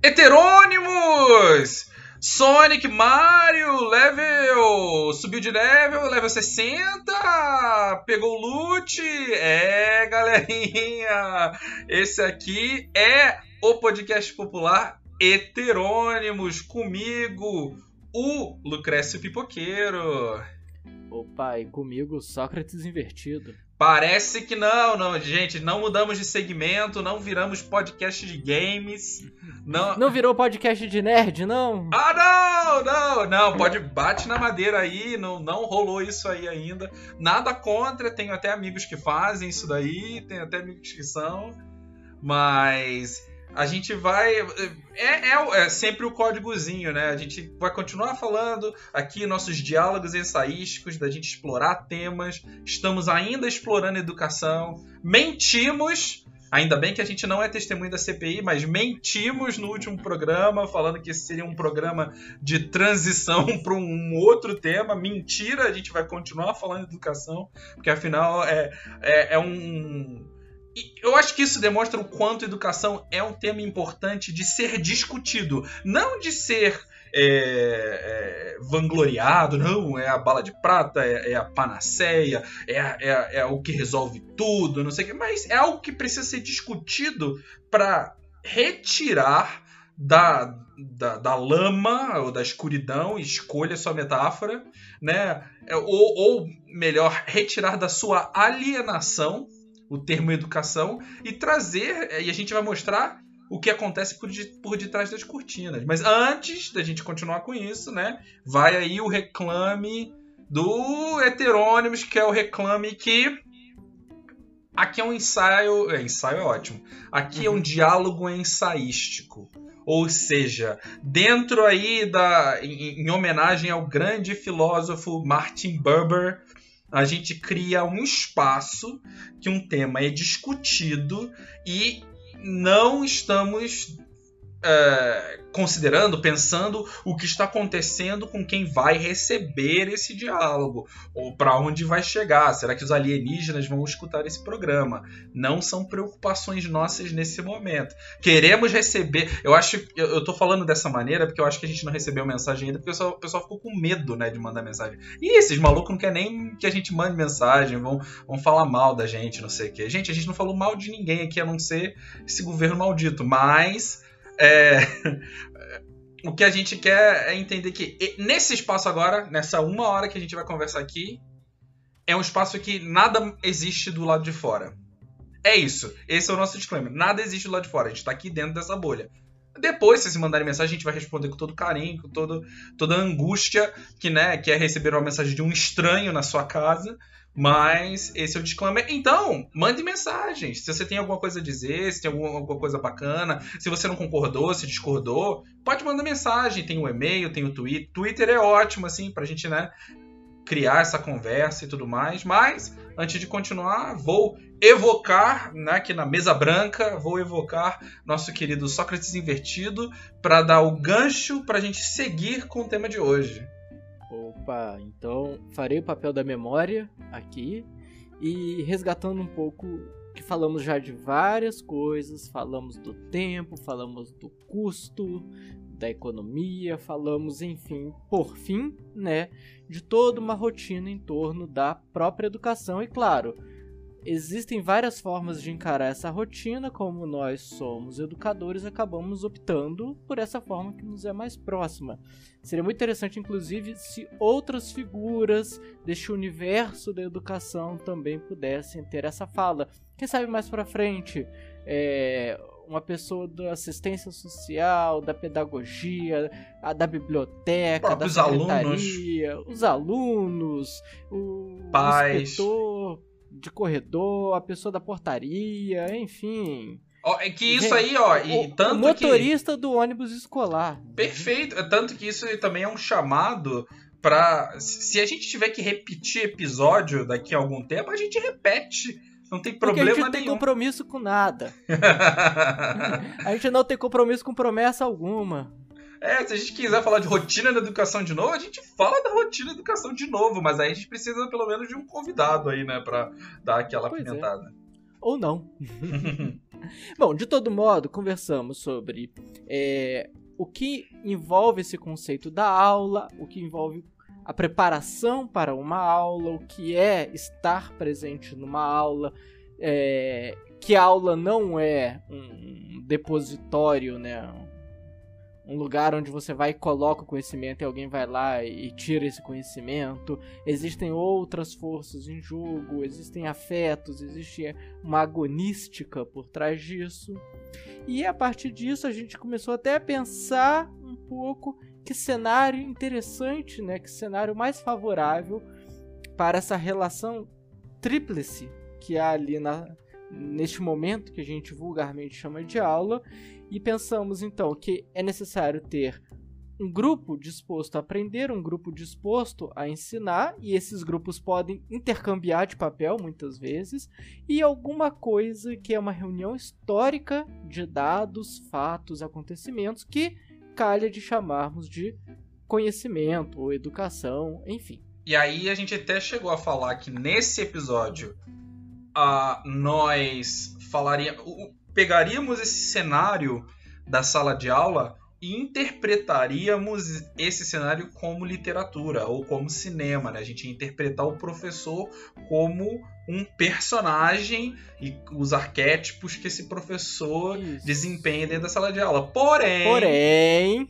Heterônimos! Sonic, Mario, level. Subiu de level, level 60. Pegou loot. É, galerinha. Esse aqui é o podcast popular Heterônimos. Comigo, o Lucrécio Pipoqueiro. Opa, e comigo, Sócrates Invertido. Parece que não, não, gente, não mudamos de segmento, não viramos podcast de games. Não, não virou podcast de nerd, não? Ah, não, não, não, pode bate na madeira aí, não, não rolou isso aí ainda. Nada contra, tenho até amigos que fazem isso daí, tenho até amigos que são, mas a gente vai. É, é, é, sempre o códigozinho, né? A gente vai continuar falando aqui nossos diálogos ensaísticos, da gente explorar temas. Estamos ainda explorando educação. Mentimos. Ainda bem que a gente não é testemunho da CPI, mas mentimos no último programa, falando que esse seria um programa de transição para um outro tema. Mentira, a gente vai continuar falando de educação, porque afinal é, é, é um eu acho que isso demonstra o quanto educação é um tema importante de ser discutido, não de ser é, é, vangloriado, não, é a bala de prata, é, é a panaceia, é, é, é, o que resolve tudo, não sei o que, mas é algo que precisa ser discutido para retirar da, da, da, lama ou da escuridão, escolha sua metáfora, né? É, ou, ou melhor, retirar da sua alienação o termo educação e trazer, e a gente vai mostrar o que acontece por, de, por detrás das cortinas. Mas antes da gente continuar com isso, né, vai aí o reclame do Heterônimos, que é o reclame que aqui é um ensaio, é, ensaio é ótimo. Aqui uhum. é um uhum. diálogo ensaístico. Ou seja, dentro aí da em, em homenagem ao grande filósofo Martin Buber, a gente cria um espaço que um tema é discutido e não estamos é, considerando, pensando o que está acontecendo com quem vai receber esse diálogo, ou para onde vai chegar. Será que os alienígenas vão escutar esse programa? Não são preocupações nossas nesse momento. Queremos receber. Eu acho. Eu, estou falando dessa maneira porque eu acho que a gente não recebeu mensagem ainda, porque o pessoal, ficou com medo né, de mandar mensagem. E esses malucos não querem nem que a gente mande mensagem, vão, vão falar mal da gente, não sei o quê. Gente, a gente não falou mal de ninguém aqui, a não ser esse governo maldito. Mas é, o que a gente quer é entender que nesse espaço agora, nessa uma hora que a gente vai conversar aqui, é um espaço que nada existe do lado de fora. É isso. Esse é o nosso disclaimer. Nada existe do lado de fora. A gente tá aqui dentro dessa bolha. Depois, se vocês mandarem mensagem, a gente vai responder com todo carinho, com todo, toda angústia que, né, que é receber uma mensagem de um estranho na sua casa. Mas esse é o disclaimer. Então, mande mensagens. Se você tem alguma coisa a dizer, se tem alguma, alguma coisa bacana, se você não concordou, se discordou, pode mandar mensagem. Tem o e-mail, tem o Twitter. Twitter é ótimo, assim, pra gente, né, criar essa conversa e tudo mais. Mas, antes de continuar, vou evocar, né, aqui na mesa branca, vou evocar nosso querido Sócrates Invertido para dar o gancho para a gente seguir com o tema de hoje. Então farei o papel da memória aqui e resgatando um pouco que falamos já de várias coisas, falamos do tempo, falamos do custo, da economia, falamos, enfim, por fim, né, de toda uma rotina em torno da própria educação e claro, existem várias formas de encarar essa rotina, como nós somos educadores, acabamos optando por essa forma que nos é mais próxima. Seria muito interessante, inclusive, se outras figuras deste universo da educação também pudessem ter essa fala. Quem sabe mais para frente, é, uma pessoa da assistência social, da pedagogia, a da biblioteca, da secretaria, alunos. os alunos, o Pais. inspetor, de corredor, a pessoa da portaria, enfim. Ó, é que isso aí, ó, e o, tanto o motorista que... do ônibus escolar. Perfeito, é tanto que isso também é um chamado para se a gente tiver que repetir episódio daqui a algum tempo, a gente repete. Não tem problema Porque a gente não tem compromisso com nada. a gente não tem compromisso com promessa alguma. É, se a gente quiser falar de rotina da educação de novo, a gente fala da rotina da educação de novo, mas aí a gente precisa pelo menos de um convidado aí, né, pra dar aquela pois é. ou não. Bom, de todo modo, conversamos sobre é, o que envolve esse conceito da aula, o que envolve a preparação para uma aula, o que é estar presente numa aula, é, que a aula não é um depositório, né? Um lugar onde você vai e coloca o conhecimento e alguém vai lá e tira esse conhecimento. Existem outras forças em jogo, existem afetos, existe uma agonística por trás disso. E a partir disso a gente começou até a pensar um pouco que cenário interessante, né? Que cenário mais favorável para essa relação tríplice que há ali na, neste momento que a gente vulgarmente chama de aula. E pensamos então que é necessário ter um grupo disposto a aprender, um grupo disposto a ensinar, e esses grupos podem intercambiar de papel muitas vezes, e alguma coisa que é uma reunião histórica de dados, fatos, acontecimentos que calha de chamarmos de conhecimento ou educação, enfim. E aí a gente até chegou a falar que nesse episódio uh, nós falaríamos, pegaríamos esse cenário da sala de aula e interpretaríamos esse cenário como literatura ou como cinema, né? A gente ia interpretar o professor como um personagem e os arquétipos que esse professor Isso. desempenha dentro da sala de aula. Porém, porém,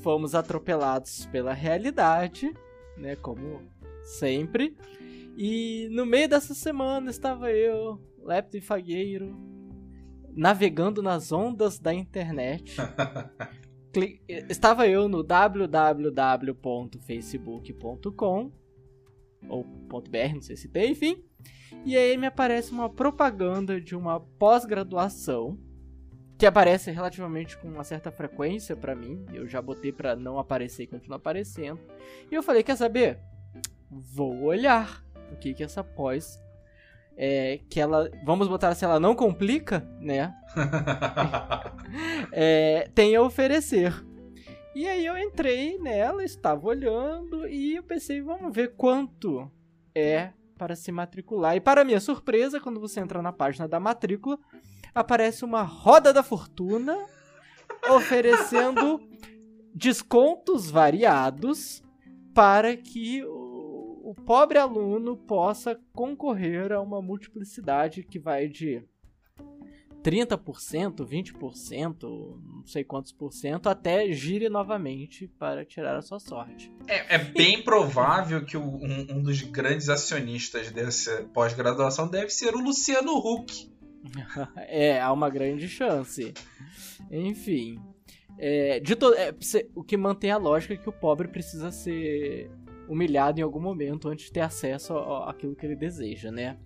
fomos atropelados pela realidade, né, como sempre. E no meio dessa semana estava eu, Lepto e Fagueiro, navegando nas ondas da internet. Estava eu no www.facebook.com ou .br, não sei se tem, enfim. E aí me aparece uma propaganda de uma pós-graduação que aparece relativamente com uma certa frequência para mim. Eu já botei para não aparecer e continuar aparecendo. E eu falei, quer saber? Vou olhar o que que essa pós é, que ela, vamos botar assim, ela não complica, né? é, tem a oferecer. E aí eu entrei nela, estava olhando e eu pensei, vamos ver quanto é para se matricular. E para minha surpresa, quando você entra na página da matrícula, aparece uma roda da fortuna oferecendo descontos variados para que o pobre aluno possa concorrer a uma multiplicidade que vai de 30%, 20%, não sei quantos por cento, até gire novamente para tirar a sua sorte. É, é bem provável que o, um, um, dos grandes acionistas dessa pós-graduação deve ser o Luciano Huck. é, há uma grande chance. Enfim. É, de to... É, o que mantém a lógica é que o pobre precisa ser humilhado em algum momento antes de ter acesso àquilo que ele deseja, né?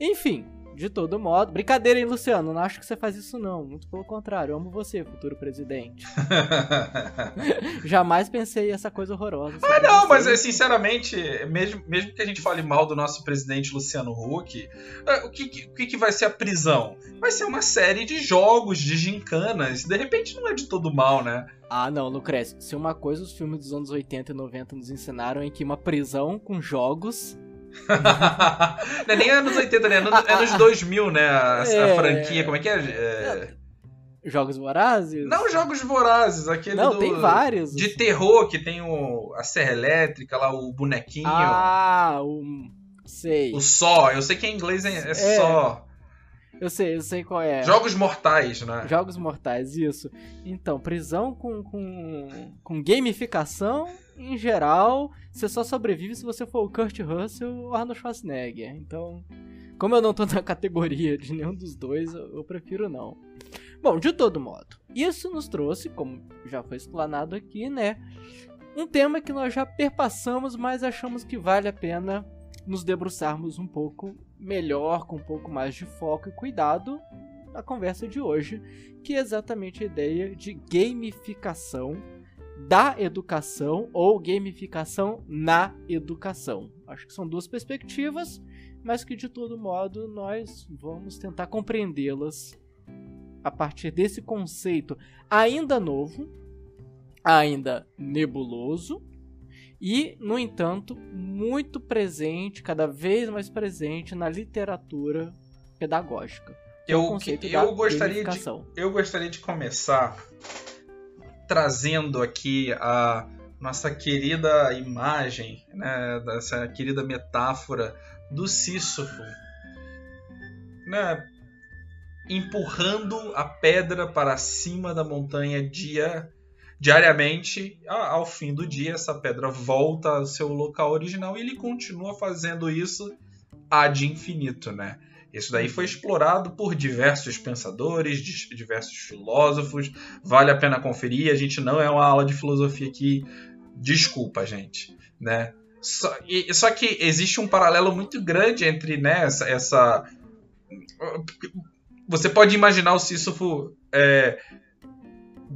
Enfim, de todo modo. Brincadeira, hein, Luciano? Não acho que você faz isso, não. Muito pelo contrário, amo você, futuro presidente. Jamais pensei essa coisa horrorosa. Ah, não, você. mas é, sinceramente, mesmo, mesmo que a gente fale mal do nosso presidente Luciano Huck, é, o que, o que, vai ser a prisão? Vai ser uma série de jogos, de gincanas. De repente não é de todo mal, né? Ah, não, Lucrécio. Se uma coisa os filmes dos anos 80 e 90 nos ensinaram é que uma prisão com jogos não é nem anos 80, né? É anos, anos 2000, né? A, é... a, franquia, como é que é? é... Jogos Vorazes? Não, Jogos Vorazes, aquele Não, do, tem vários. De terror, que tem o, a serra elétrica lá, o bonequinho. Ah, o... sei. O Só, eu sei que em inglês é, é, é. Só. Eu sei, eu sei qual é. Jogos Mortais, né? Jogos Mortais, isso. Então, prisão com, com, com gamificação, em geral, você só sobrevive se você for o Kurt Russell ou Arnold Schwarzenegger. Então, como eu não tô na categoria de nenhum dos dois, eu prefiro não. Bom, de todo modo, isso nos trouxe, como já foi explanado aqui, né? Um tema que nós já perpassamos, mas achamos que vale a pena nos debruçarmos um pouco melhor, com um pouco mais de foco e cuidado na conversa de hoje, que é exatamente a ideia de gamificação da educação ou gamificação na educação. Acho que são duas perspectivas, mas que de todo modo nós vamos tentar compreendê-las a partir desse conceito ainda novo, ainda nebuloso, e, no entanto, muito presente, cada vez mais presente na literatura pedagógica. É eu, eu, gostaria de, eu gostaria de começar trazendo aqui a nossa querida imagem, né, dessa querida metáfora do Sísifo, né, empurrando a pedra para cima da montanha dia diariamente, ao fim do dia, essa pedra volta ao seu local original e ele continua fazendo isso ad infinito, né? Isso daí foi explorado por diversos pensadores, diversos filósofos. Vale a pena conferir. A gente não é uma aula de filosofia aqui. Desculpa, gente, né? Só, e, só que existe um paralelo muito grande entre né, essa, essa... Você pode imaginar o Sísifo é,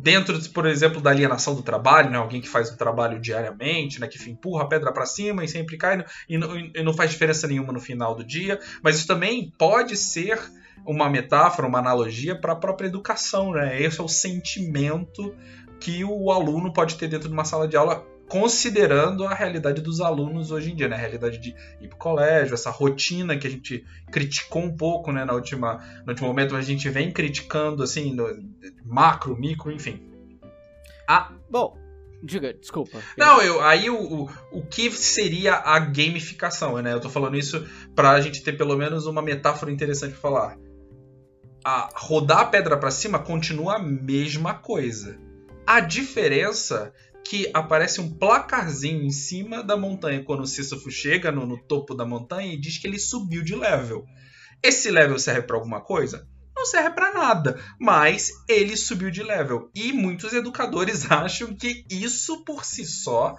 dentro, por exemplo, da alienação do trabalho, né? alguém que faz o trabalho diariamente, né? que empurra a pedra para cima e sempre cai e não, e não faz diferença nenhuma no final do dia. Mas isso também pode ser uma metáfora, uma analogia para a própria educação. Né? Esse é o sentimento que o aluno pode ter dentro de uma sala de aula considerando a realidade dos alunos hoje em dia, né? A realidade de ir pro colégio, essa rotina que a gente criticou um pouco, né, na última, no último momento, a gente vem criticando, assim, macro, micro, enfim. Ah, bom, Diga, desculpa. Não, eu, aí o, o, o que seria a gamificação, né? Eu tô falando isso pra gente ter pelo menos uma metáfora interessante pra falar. A rodar a pedra para cima continua a mesma coisa. A diferença que aparece um placarzinho em cima da montanha quando o Sísifo chega no, no topo da montanha e diz que ele subiu de level. Esse level serve para alguma coisa? Não serve para nada, mas ele subiu de level. E muitos educadores acham que isso por si só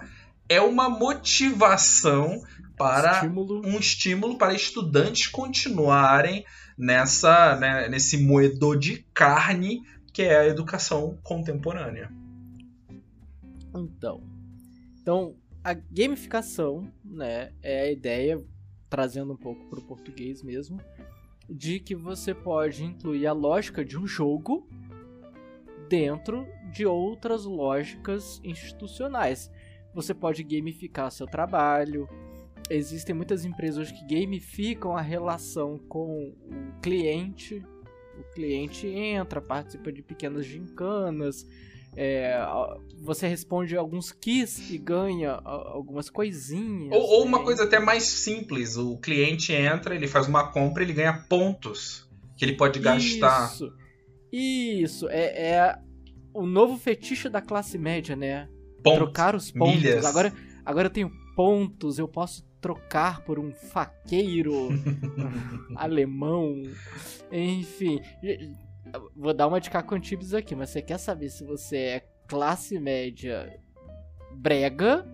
é uma motivação para estímulo. um estímulo para estudantes continuarem nessa né, nesse moedor de carne que é a educação contemporânea. Então, então a gamificação, né, é a ideia trazendo um pouco para o português mesmo, de que você pode incluir a lógica de um jogo dentro de outras lógicas institucionais. Você pode gamificar seu trabalho. Existem muitas empresas que gamificam a relação com o cliente. O cliente entra, participa de pequenas gincanas, é, você responde alguns keys e ganha algumas coisinhas. Ou, ou uma né? coisa até mais simples: o cliente entra, ele faz uma compra, ele ganha pontos que ele pode gastar. Isso, isso é, é o novo fetiche da classe média, né? Pontos, Trocar os pontos. Milhas. Agora, agora eu tenho pontos, eu posso trocar por um faqueiro alemão. Enfim, vou dar uma de Cacantibes aqui, mas você quer saber se você é classe média brega?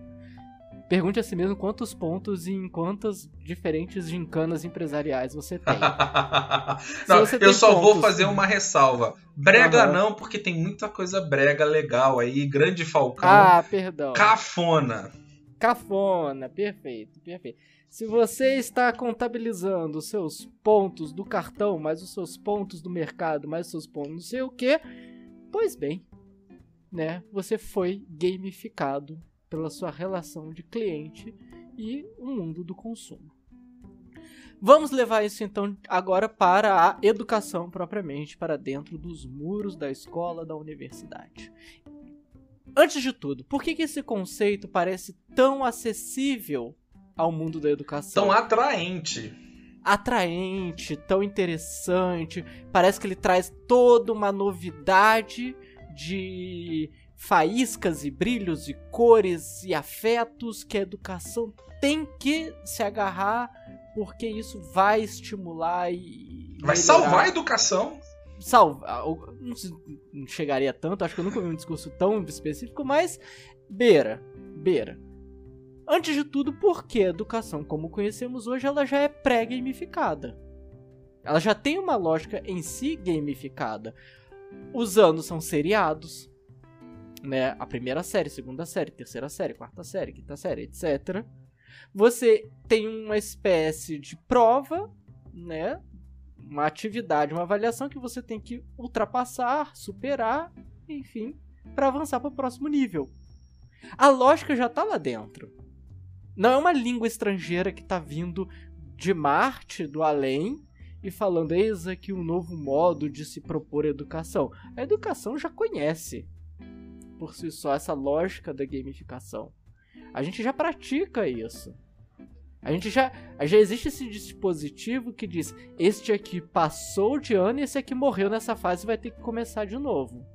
Pergunte a si mesmo quantos pontos e em quantas diferentes gincanas empresariais você tem. não, você eu só pontos... vou fazer uma ressalva. Brega uhum. não, porque tem muita coisa brega legal aí. Grande Falcão. Ah, perdão. Cafona. Cafona, perfeito, perfeito. Se você está contabilizando os seus pontos do cartão, mais os seus pontos do mercado, mais os seus pontos não sei o que, pois bem, né? Você foi gamificado pela sua relação de cliente e o mundo do consumo. Vamos levar isso então agora para a educação propriamente, para dentro dos muros da escola, da universidade. Antes de tudo, por que, que esse conceito parece tão acessível ao mundo da educação. Tão atraente. Atraente, tão interessante. Parece que ele traz toda uma novidade de faíscas e brilhos e cores e afetos que a educação tem que se agarrar porque isso vai estimular e vai melhorar. salvar a educação. Salvar, não chegaria tanto, acho que eu nunca vi um discurso tão específico, mas beira, beira. Antes de tudo, porque a educação como conhecemos hoje, ela já é pré-gamificada. Ela já tem uma lógica em si gamificada. Os anos são seriados, né? A primeira série, segunda série, terceira série, quarta série, quinta série, etc. Você tem uma espécie de prova, né? Uma atividade, uma avaliação que você tem que ultrapassar, superar, enfim, para avançar para o próximo nível. A lógica já está lá dentro. Não é uma língua estrangeira que está vindo de Marte, do além, e falando: eis aqui um novo modo de se propor educação. A educação já conhece por si só essa lógica da gamificação. A gente já pratica isso. A gente já, já existe esse dispositivo que diz: este aqui passou de ano e esse aqui morreu nessa fase e vai ter que começar de novo.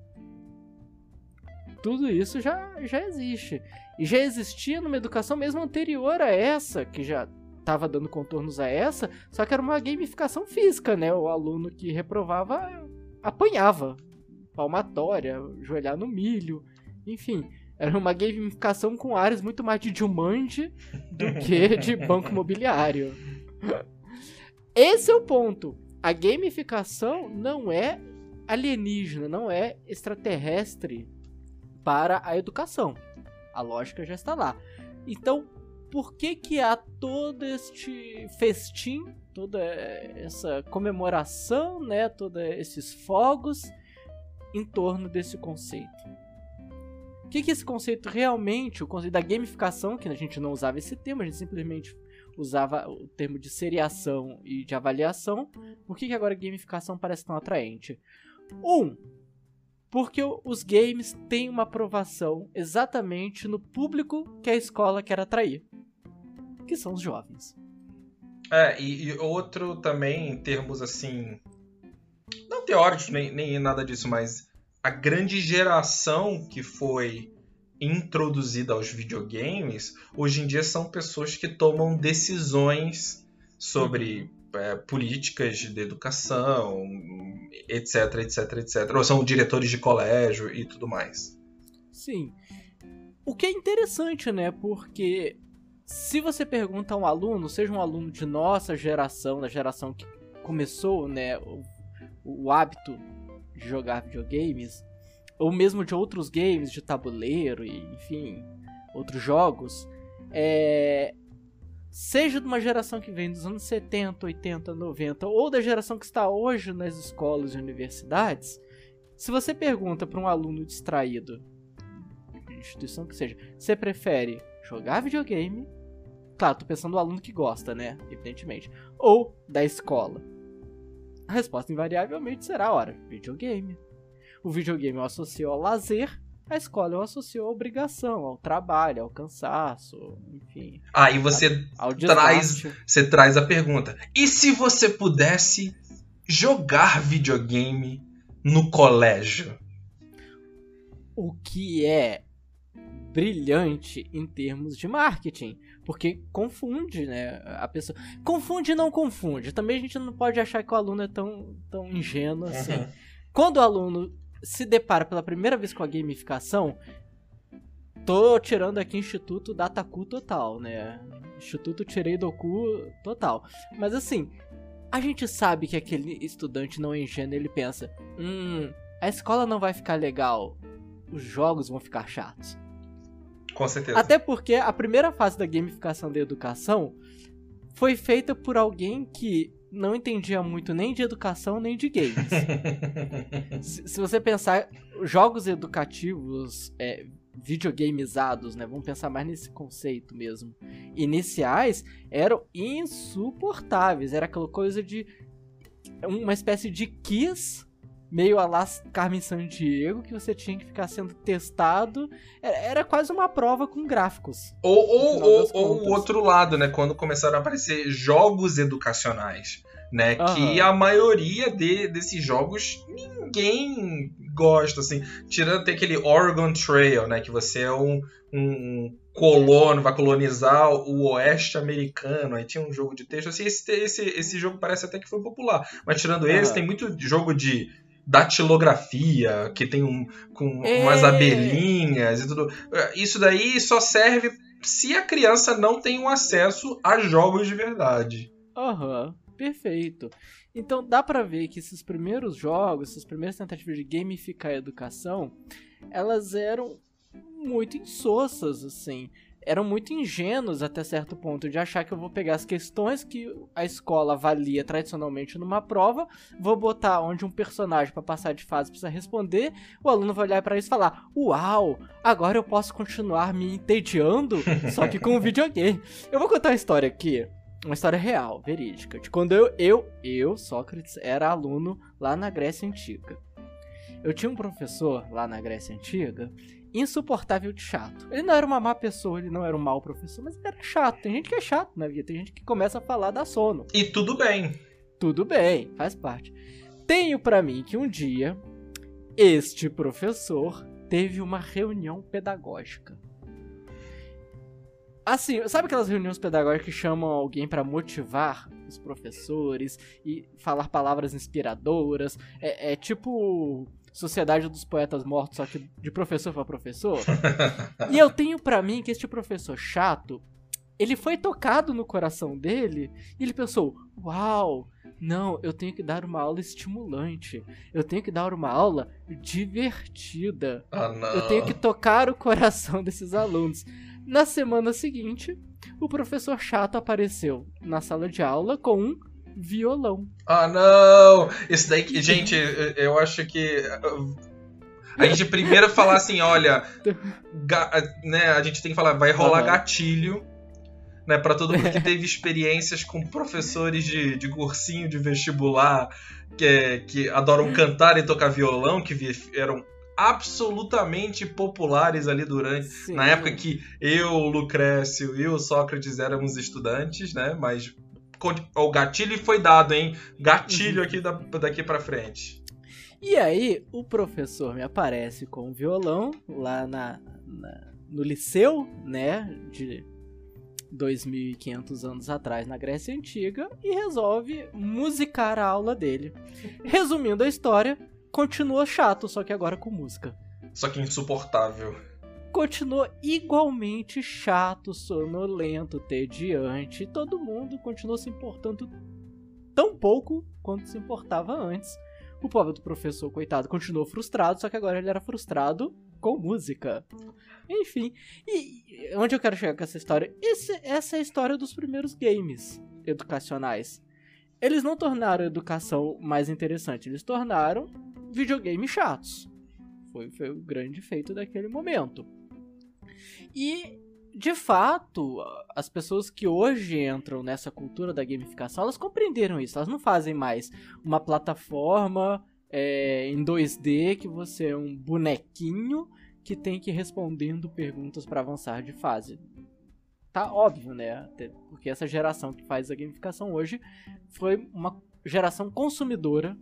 Tudo isso já, já existe. E já existia numa educação mesmo anterior a essa, que já estava dando contornos a essa, só que era uma gamificação física, né? O aluno que reprovava apanhava, palmatória, joelhar no milho, enfim. Era uma gamificação com áreas muito mais de Jumanji do que de banco imobiliário. Esse é o ponto. A gamificação não é alienígena, não é extraterrestre para a educação. A lógica já está lá. Então, por que que há todo este festim, toda essa comemoração, né, todos esses fogos em torno desse conceito? O que, que esse conceito realmente, o conceito da gamificação, que a gente não usava esse termo, a gente simplesmente usava o termo de seriação e de avaliação. Por que, que agora gamificação parece tão atraente? Um, porque os games têm uma aprovação exatamente no público que a escola quer atrair, que são os jovens. É, e, e outro também, em termos assim. Não teóricos, nem, nem nada disso, mas a grande geração que foi introduzida aos videogames, hoje em dia são pessoas que tomam decisões sobre uhum. É, políticas de educação, etc, etc, etc. Ou são diretores de colégio e tudo mais. Sim. O que é interessante, né? Porque se você pergunta a um aluno, seja um aluno de nossa geração, da geração que começou, né, o, o hábito de jogar videogames, ou mesmo de outros games de tabuleiro e enfim, outros jogos, é... seja de uma geração que vem dos anos 70, 80, 90 ou da geração que está hoje nas escolas e universidades, se você pergunta para um aluno distraído, instituição que seja, você prefere jogar videogame? Claro, tô pensando no aluno que gosta, né? Evidentemente. Ou da escola a resposta invariavelmente será, ora, videogame. O videogame eu associo ao lazer, a escola eu associo à obrigação, ao trabalho, ao cansaço, enfim. Ah, e você traz, você traz a pergunta: e se você pudesse jogar videogame no colégio? O que é brilhante em termos de marketing. Porque confunde, né? A pessoa. Confunde e não confunde. Também a gente não pode achar que o aluno é tão, tão ingênuo assim. Uhum. Quando o aluno se depara pela primeira vez com a gamificação, tô tirando aqui Instituto Dataku total, né? Instituto Tirei do cu total. Mas assim, a gente sabe que aquele estudante não é ingênuo, ele pensa: hum, a escola não vai ficar legal, os jogos vão ficar chatos. Com certeza. Até porque a primeira fase da gamificação da educação foi feita por alguém que não entendia muito nem de educação nem de games. se, se, você pensar, jogos educativos é, videogamizados, né? Vamos pensar mais nesse conceito mesmo. Iniciais eram insuportáveis. Era aquela coisa de uma espécie de kiss meio a lá Carmen Sandiego, que você tinha que ficar sendo testado. É, era quase uma prova com gráficos. Ou, ou, ou, ou o outro lado, né? Quando começaram a aparecer jogos educacionais. Né, uhum. que a maioria de, desses jogos ninguém gosta, assim, tirando tem aquele Oregon Trail, né, que você é um, um colono, vai colonizar o oeste americano, aí tinha um jogo de texto, assim, esse, esse, esse jogo parece até que foi popular, mas tirando uhum. esse, tem muito jogo de datilografia, que tem um, com é. umas abelhinhas e tudo. Isso daí só serve se a criança não tem um acesso a jogos de verdade. Aham, uhum, perfeito. Então dá para ver que esses primeiros jogos, essas primeiras tentativas de gamificar a educação, elas eram muito insossas, assim eram muito ingênuos até certo ponto de achar que eu vou pegar as questões que a escola avalia tradicionalmente numa prova, vou botar onde um personagem para passar de fase precisa responder, o aluno vai olhar para isso e falar: "Uau, agora eu posso continuar me entediando só que com o videogame". Eu vou contar uma história aqui. uma história real, verídica. De quando eu, eu, eu, Sócrates, era aluno lá na Grécia Antiga. Eu tinha um professor lá na Grécia Antiga insuportável de chato. Ele não era uma má pessoa, ele não era um mau professor, mas ele era chato. Tem gente que é chato na vida, tem gente que começa a falar da sono. E tudo bem. Tudo bem, faz parte. Tenho para mim que um dia este professor teve uma reunião pedagógica. Assim, sabe aquelas reuniões pedagógicas que chamam alguém para motivar os professores e falar palavras inspiradoras? É, é tipo Sociedade dos Poetas Mortos, só que de professor para professor. e eu tenho para mim que este professor chato, ele foi tocado no coração dele e ele pensou: "Uau, não, eu tenho que dar uma aula estimulante. Eu tenho que dar uma aula divertida. Ah, eu tenho que tocar o coração desses alunos." Na semana seguinte, o professor chato apareceu na sala de aula com um violão. Ah, não! Isso daí que. Gente, eu acho que. A gente primeiro falar assim, olha. Ga, né, a gente tem que falar, vai rolar uhum. gatilho. Né, para todo mundo que teve experiências com professores de, de cursinho de vestibular que, que adoram cantar e tocar violão, que eram absolutamente populares ali durante Sim. na época que eu, o Lucrécio e o Sócrates éramos estudantes, né? Mas o gatilho foi dado, hein? Gatilho uhum. aqui da, daqui para frente. E aí, o professor me aparece com um violão lá na, na no liceu, né? De 2.500 anos atrás na Grécia Antiga e resolve musicar a aula dele. Resumindo a história, continua chato, só que agora com música. Só que insuportável continuou igualmente chato, sonolento, tediante. Todo mundo continuou se importando tão pouco quanto se importava antes. O pobre do professor, coitado, continuou frustrado, só que agora ele era frustrado com música. Enfim, e onde eu quero chegar com essa história? Esse, essa é a história dos primeiros games educacionais. Eles não tornaram a educação mais interessante, eles tornaram videogames chatos. Foi, foi o grande feito daquele momento. E de fato, as pessoas que hoje entram nessa cultura da gamificação, elas compreenderam isso. Elas não fazem mais uma plataforma é, em 2D que você é um bonequinho que tem que ir respondendo perguntas para avançar de fase. Tá óbvio, né? Porque essa geração que faz a gamificação hoje foi uma geração consumidora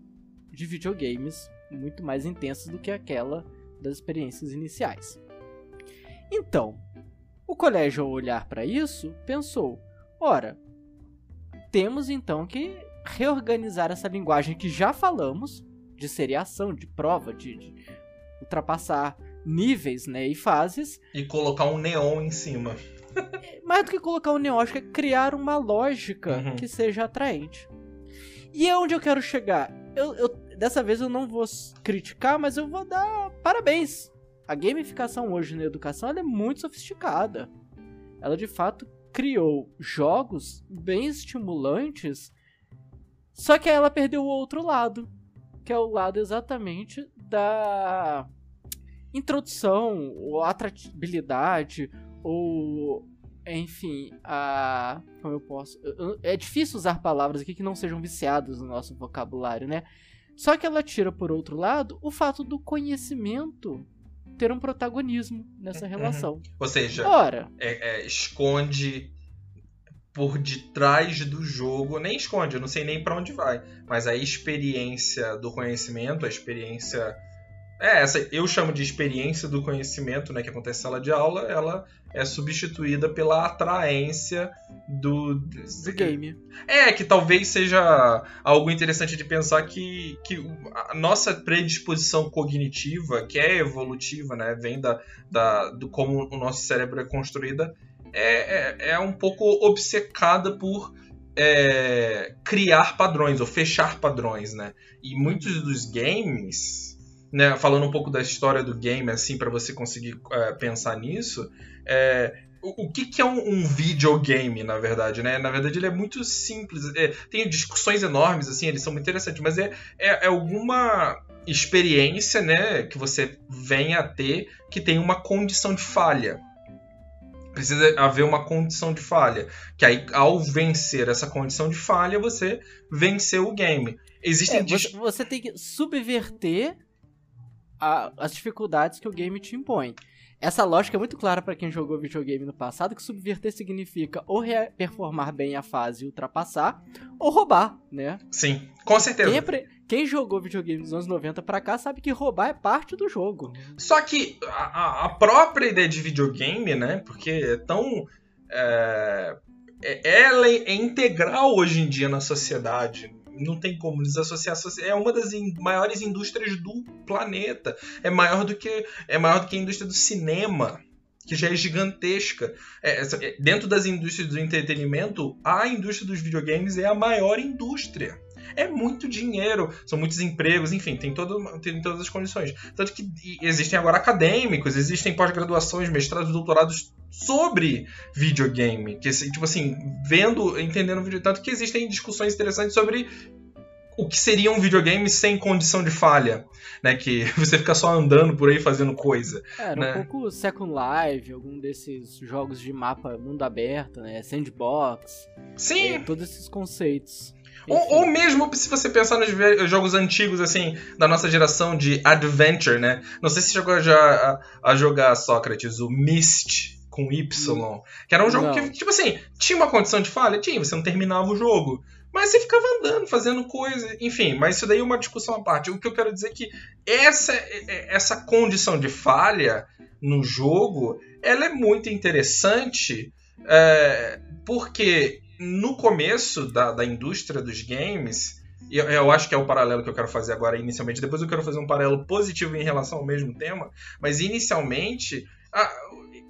de videogames muito mais intensa do que aquela das experiências iniciais. Então, o colégio, ao olhar para isso, pensou: ora, temos então que reorganizar essa linguagem que já falamos de seriação, de prova, de, de ultrapassar níveis né, e fases. E colocar um neon em cima. Mais do que colocar um neon, acho que é criar uma lógica uhum. que seja atraente. E é onde eu quero chegar. Eu, eu, dessa vez eu não vou criticar, mas eu vou dar parabéns a gamificação hoje na educação é muito sofisticada. Ela de fato criou jogos bem estimulantes, só que ela perdeu o outro lado, que é o lado exatamente da introdução, ou atratividade, ou enfim, a. Como eu posso. É difícil usar palavras aqui que não sejam viciadas no nosso vocabulário, né? Só que ela tira, por outro lado, o fato do conhecimento ter um protagonismo nessa uhum. relação. Ou seja, Ora, é, é, esconde por detrás do jogo, nem esconde, eu não sei nem para onde vai, mas a experiência do conhecimento, a experiência é essa, eu chamo de experiência do conhecimento, né, que acontece na sala de aula, ela é substituída pela atraência do, do game. É, que talvez seja algo interessante de pensar que, que a nossa predisposição cognitiva, que é evolutiva, né, vem da, da, do como o nosso cérebro é construída, é, é, é um pouco obcecada por é, criar padrões ou fechar padrões, né? E muitos dos games né, falando um pouco da história do game, assim, para você conseguir é, pensar nisso, é, o, o que, que, é um, um, videogame, na verdade, né? Na verdade, ele é muito simples. É, tem discussões enormes, assim, eles são muito interessantes, mas é, é, é alguma experiência, né, que você venha a ter que tem uma condição de falha. Precisa haver uma condição de falha. Que aí, ao vencer essa condição de falha, você venceu o game. Existem. É, você, você, tem que subverter a, as dificuldades que o game te impõe. Essa lógica é muito clara para quem jogou videogame no passado, que subverter significa ou performar bem a fase e ultrapassar, ou roubar, né? Sim, com certeza. Quem, quem jogou videogame dos anos 90 para cá sabe que roubar é parte do jogo. Só que a, a própria ideia de videogame, né? Porque é tão. É, é ela é integral hoje em dia na sociedade não tem como desassociar. É uma das in maiores indústrias do planeta. É maior do que é maior do que a indústria do cinema, que já é gigantesca. É, é, dentro das indústrias do entretenimento, a indústria dos videogames é a maior indústria. É muito dinheiro, são muitos empregos, enfim, tem, todo, tem todas as condições. Tanto que existem agora acadêmicos, existem pós-graduações, mestrados, doutorados sobre videogame. Que, tipo assim, vendo, entendendo o vídeo. Tanto que existem discussões interessantes sobre o que seria um videogame sem condição de falha, né? Que você fica só andando por aí fazendo coisa. É, era né? um pouco Second Life, algum desses jogos de mapa mundo aberto, né? Sandbox. Sim. É, todos esses conceitos. Ou, ou, mesmo se você pensar nos jogos antigos, assim, da nossa geração de adventure, né? Não sei se você chegou já a, a jogar Sócrates, o Myst com Y. Que era um jogo não. que, tipo assim, tinha uma condição de falha? Tinha, você não terminava o jogo. Mas você ficava andando, fazendo coisa, enfim, mas isso daí é uma discussão à parte. O que eu quero dizer é que essa, essa condição de falha no jogo, ela é muito interessante, é, porque no começo da, da indústria dos games, eu, eu, acho que é o paralelo que eu quero fazer agora inicialmente. Depois eu quero fazer um paralelo positivo em relação ao mesmo tema. Mas inicialmente, a,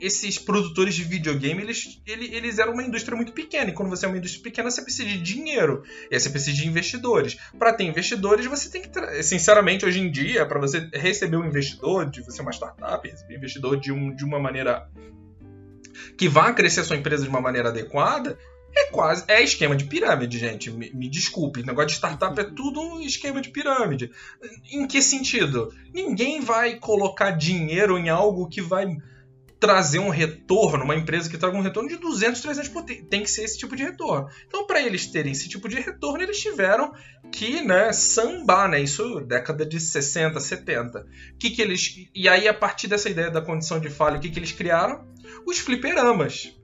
esses produtores de videogame, eles, eles, eram uma indústria muito pequena. E quando você é uma indústria pequena, você precisa de dinheiro. E aí você precisa de investidores. Para ter investidores, você tem que. Sinceramente, hoje em dia, para você receber um investidor, de você é uma startup, receber um investidor de, um, de uma maneira que vá crescer a sua empresa de uma maneira adequada, é quase. É esquema de pirâmide, gente. Me, me desculpe. O negócio de startup é tudo um esquema de pirâmide. Em que sentido? Ninguém vai colocar dinheiro em algo que vai trazer um retorno, uma empresa que traga um retorno de 200, 300 por tem que ser esse tipo de retorno. Então, para eles terem esse tipo de retorno, eles tiveram que, né, sambar, né, isso década de 60, 70. Que que eles e aí a partir dessa ideia da condição de falha, o que que eles criaram? Os fliperamas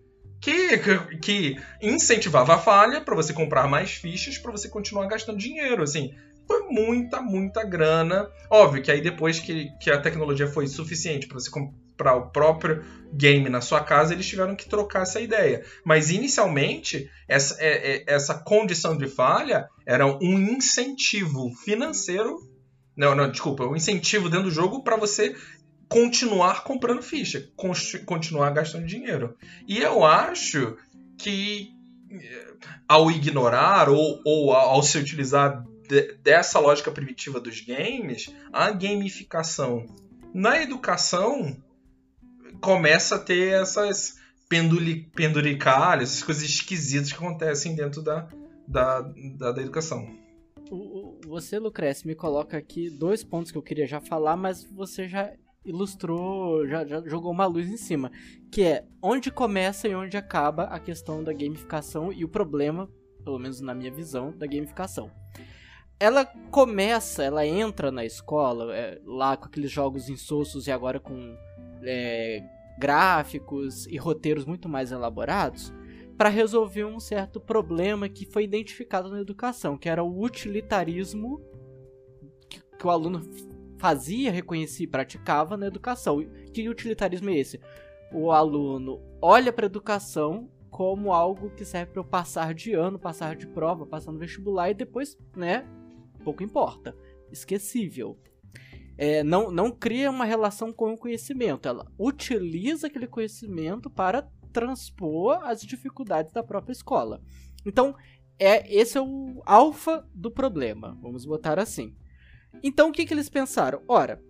que, que incentivava a falha para você comprar mais fichas para você continuar gastando dinheiro, assim. Foi muita, muita grana. Óbvio que aí depois que, que a tecnologia foi suficiente para você comprar o próprio game na sua casa, eles tiveram que trocar essa ideia. Mas inicialmente, essa, é, é, essa condição de falha era um incentivo financeiro. Não, não, desculpa, um incentivo dentro do jogo para você continuar comprando ficha, continuar gastando dinheiro. E eu acho que eh, ao ignorar ou, ou ao se utilizar de, dessa lógica primitiva dos games, a gamificação na educação começa a ter essas penduli, penduricalhas, essas coisas esquisitas que acontecem dentro da, da, da, da educação. Você, Lucrece, me coloca aqui dois pontos que eu queria já falar, mas você já ilustrou, já, já, jogou uma luz em cima, que é onde começa e onde acaba a questão da gamificação e o problema, pelo menos na minha visão, da gamificação. Ela começa, ela entra na escola, é, lá com aqueles jogos insossos e agora com é, gráficos e roteiros muito mais elaborados, para resolver um certo problema que foi identificado na educação, que era o utilitarismo que, que o aluno fazia, reconhecia e praticava na educação. Que utilitarismo é esse? O aluno olha para a educação como algo que serve para passar de ano, passar de prova, passar no vestibular e depois, né, pouco importa, esquecível. É, não, não cria uma relação com o conhecimento, ela utiliza aquele conhecimento para transpor as dificuldades da própria escola. Então, é esse é o alfa do problema, vamos botar assim. Então o que, que eles pensaram? Ora,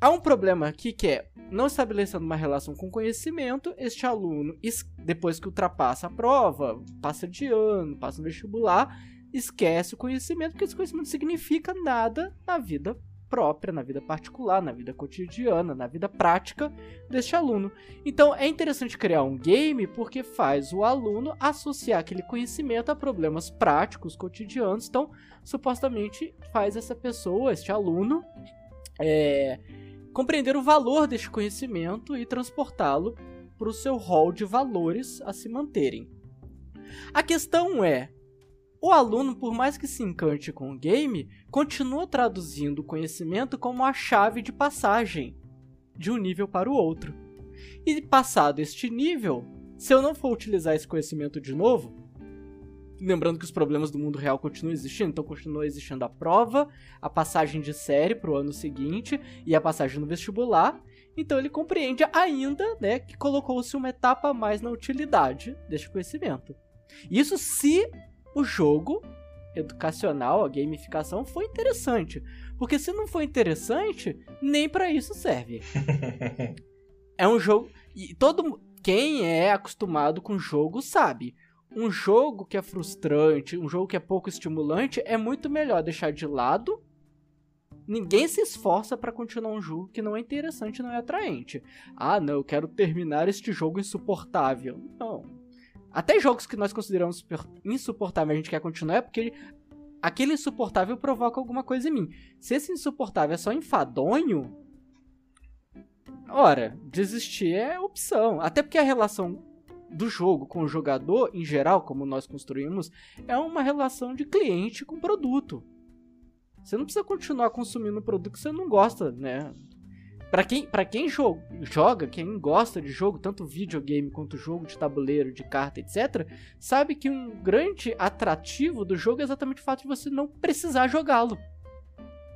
há um problema aqui que é não estabelecendo uma relação com conhecimento, este aluno, depois que ultrapassa a prova, passa de ano, passa no vestibular, esquece o conhecimento, porque esse conhecimento significa nada na vida própria, na vida particular, na vida cotidiana, na vida prática deste aluno. Então é interessante criar um game porque faz o aluno associar aquele conhecimento a problemas práticos, cotidianos. Então, supostamente faz essa pessoa, este aluno, é, compreender o valor deste conhecimento e transportá-lo para o seu rol de valores a se manterem. A questão é, o aluno, por mais que se encante com o game, continua traduzindo o conhecimento como a chave de passagem de um nível para o outro. E passado este nível, se eu não for utilizar esse conhecimento de novo, lembrando que os problemas do mundo real continuam existindo, então continua existindo a prova, a passagem de série para o ano seguinte e a passagem no vestibular. Então ele compreende ainda, né, que colocou-se uma etapa a mais na utilidade deste conhecimento. Isso se o jogo educacional, a gamificação, foi interessante. Porque se não for interessante, nem para isso serve. é um jogo. E todo. Quem é acostumado com jogo sabe. Um jogo que é frustrante, um jogo que é pouco estimulante, é muito melhor deixar de lado. Ninguém se esforça para continuar um jogo que não é interessante, não é atraente. Ah, não, eu quero terminar este jogo insuportável. Não, até jogos que nós consideramos insuportáveis a gente quer continuar é porque aquele insuportável provoca alguma coisa em mim. Se esse insuportável é só enfadonho, ora, desistir é opção. Até porque a relação do jogo com o jogador, em geral, como nós construímos, é uma relação de cliente com produto. Você não precisa continuar consumindo um produto que você não gosta, né? Para quem, pra quem jo joga, quem gosta de jogo, tanto videogame quanto jogo de tabuleiro, de carta, etc., sabe que um grande atrativo do jogo é exatamente o fato de você não precisar jogá-lo.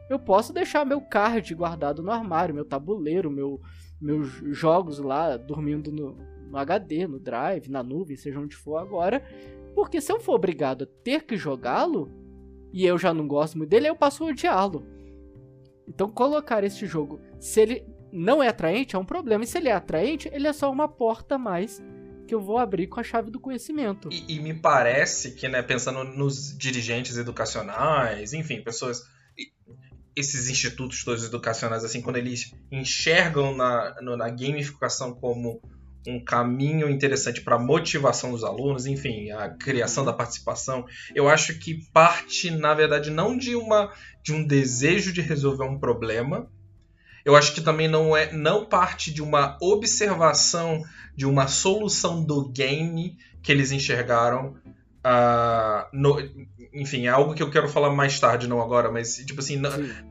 Eu posso deixar meu card guardado no armário, meu tabuleiro, meu, meus jogos lá dormindo no, no HD, no drive, na nuvem, seja onde for agora, porque se eu for obrigado a ter que jogá-lo, e eu já não gosto muito dele, eu passo a odiá-lo. Então, colocar este jogo, se ele não é atraente, é um problema. E se ele é atraente, ele é só uma porta a mais que eu vou abrir com a chave do conhecimento. E, e me parece que, né, pensando nos dirigentes educacionais, enfim, pessoas. Esses institutos todos educacionais, assim, quando eles enxergam na, no, na gamificação como um caminho interessante para a motivação dos alunos, enfim, a criação da participação. Eu acho que parte, na verdade, não de uma de um desejo de resolver um problema. Eu acho que também não é não parte de uma observação de uma solução do game que eles enxergaram. Uh, no, enfim, é algo que eu quero falar mais tarde, não agora, mas tipo assim,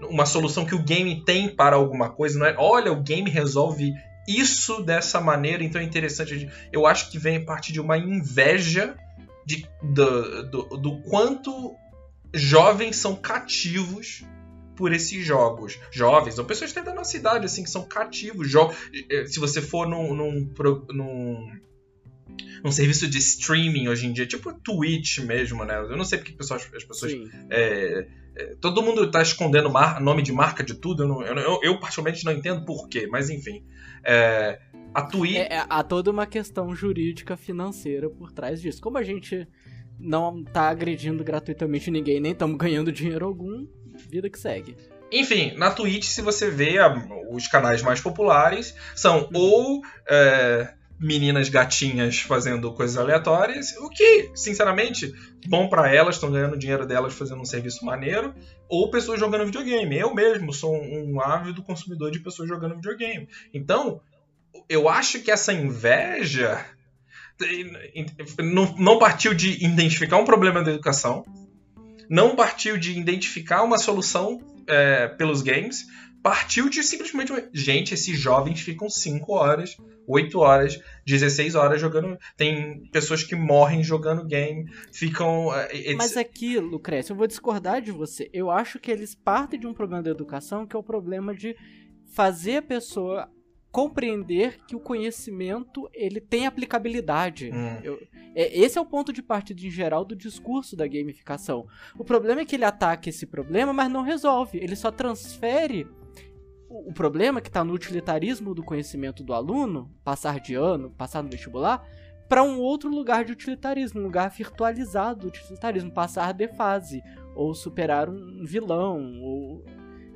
uma solução que o game tem para alguma coisa, não é? Olha, o game resolve isso dessa maneira, então é interessante. Eu acho que vem a partir de uma inveja de, do, do, do quanto jovens são cativos por esses jogos. Jovens, ou pessoas até da nossa idade, assim, que são cativos. Jo eh, se você for num, num, num, num, serviço de streaming hoje em dia, tipo Twitch mesmo, né? Eu não sei porque pessoas, as pessoas. É, é, todo mundo tá escondendo nome de marca de tudo. Eu, não, eu, eu, particularmente, não entendo por quê, mas enfim. É, a Twitch. É, é, há toda uma questão jurídica financeira por trás disso. Como a gente não tá agredindo gratuitamente ninguém, nem estamos ganhando dinheiro algum, vida que segue. Enfim, na Twitch, se você vê a, os canais mais populares, são ou é, meninas gatinhas fazendo coisas aleatórias, o que, sinceramente, bom para elas, estão ganhando dinheiro delas fazendo um serviço maneiro, ou pessoas jogando videogame. Eu mesmo sou um ávido consumidor de pessoas jogando videogame. Então, eu acho que essa inveja não, não partiu de identificar um problema da educação, não partiu de identificar uma solução é, pelos games, partiu de simplesmente. Gente, esses jovens ficam 5 horas, 8 horas, 16 horas jogando. Tem pessoas que morrem jogando game, ficam. É, Mas aqui, Lucrécio, eu vou discordar de você. Eu acho que eles partem de um problema da educação que é o problema de fazer a pessoa compreender que o conhecimento ele tem aplicabilidade. Hum. Eu, é, esse é o ponto de partida em geral do discurso da gamificação. O problema é que ele ataca esse problema, mas não resolve. Ele só transfere o, o problema que está no utilitarismo do conhecimento do aluno, passar de ano, passar no vestibular, para um outro lugar de utilitarismo, um lugar virtualizado do utilitarismo, passar de fase, ou superar um vilão, ou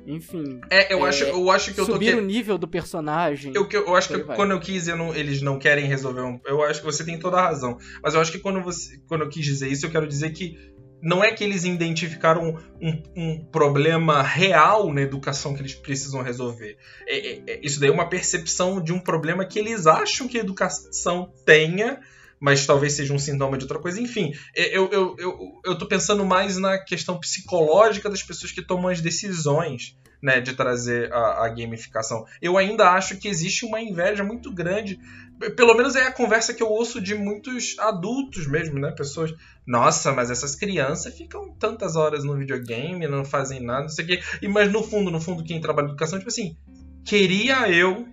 enfim. É, eu, é, acho, eu acho que eu tô. Subir o nível do personagem. Eu, eu acho que quando eu quis, eu não, eles não querem resolver um. Eu acho que você tem toda a razão. Mas eu acho que quando, você, quando eu quis dizer isso, eu quero dizer que não é que eles identificaram um, um, problema real na educação que eles precisam resolver. É, é, é, isso daí é uma percepção de um problema que eles acham que a educação tenha, mas talvez seja um sintoma de outra coisa. Enfim, é, eu, eu, eu, eu tô pensando mais na questão psicológica das pessoas que tomam as decisões. Né, de trazer a, a gamificação. Eu ainda acho que existe uma inveja muito grande pelo menos é a conversa que eu ouço de muitos adultos mesmo, né? Pessoas, nossa, mas essas crianças ficam tantas horas no videogame, não fazem nada, não sei o quê. E, mas no fundo, no fundo, quem trabalha em educação, tipo assim, queria eu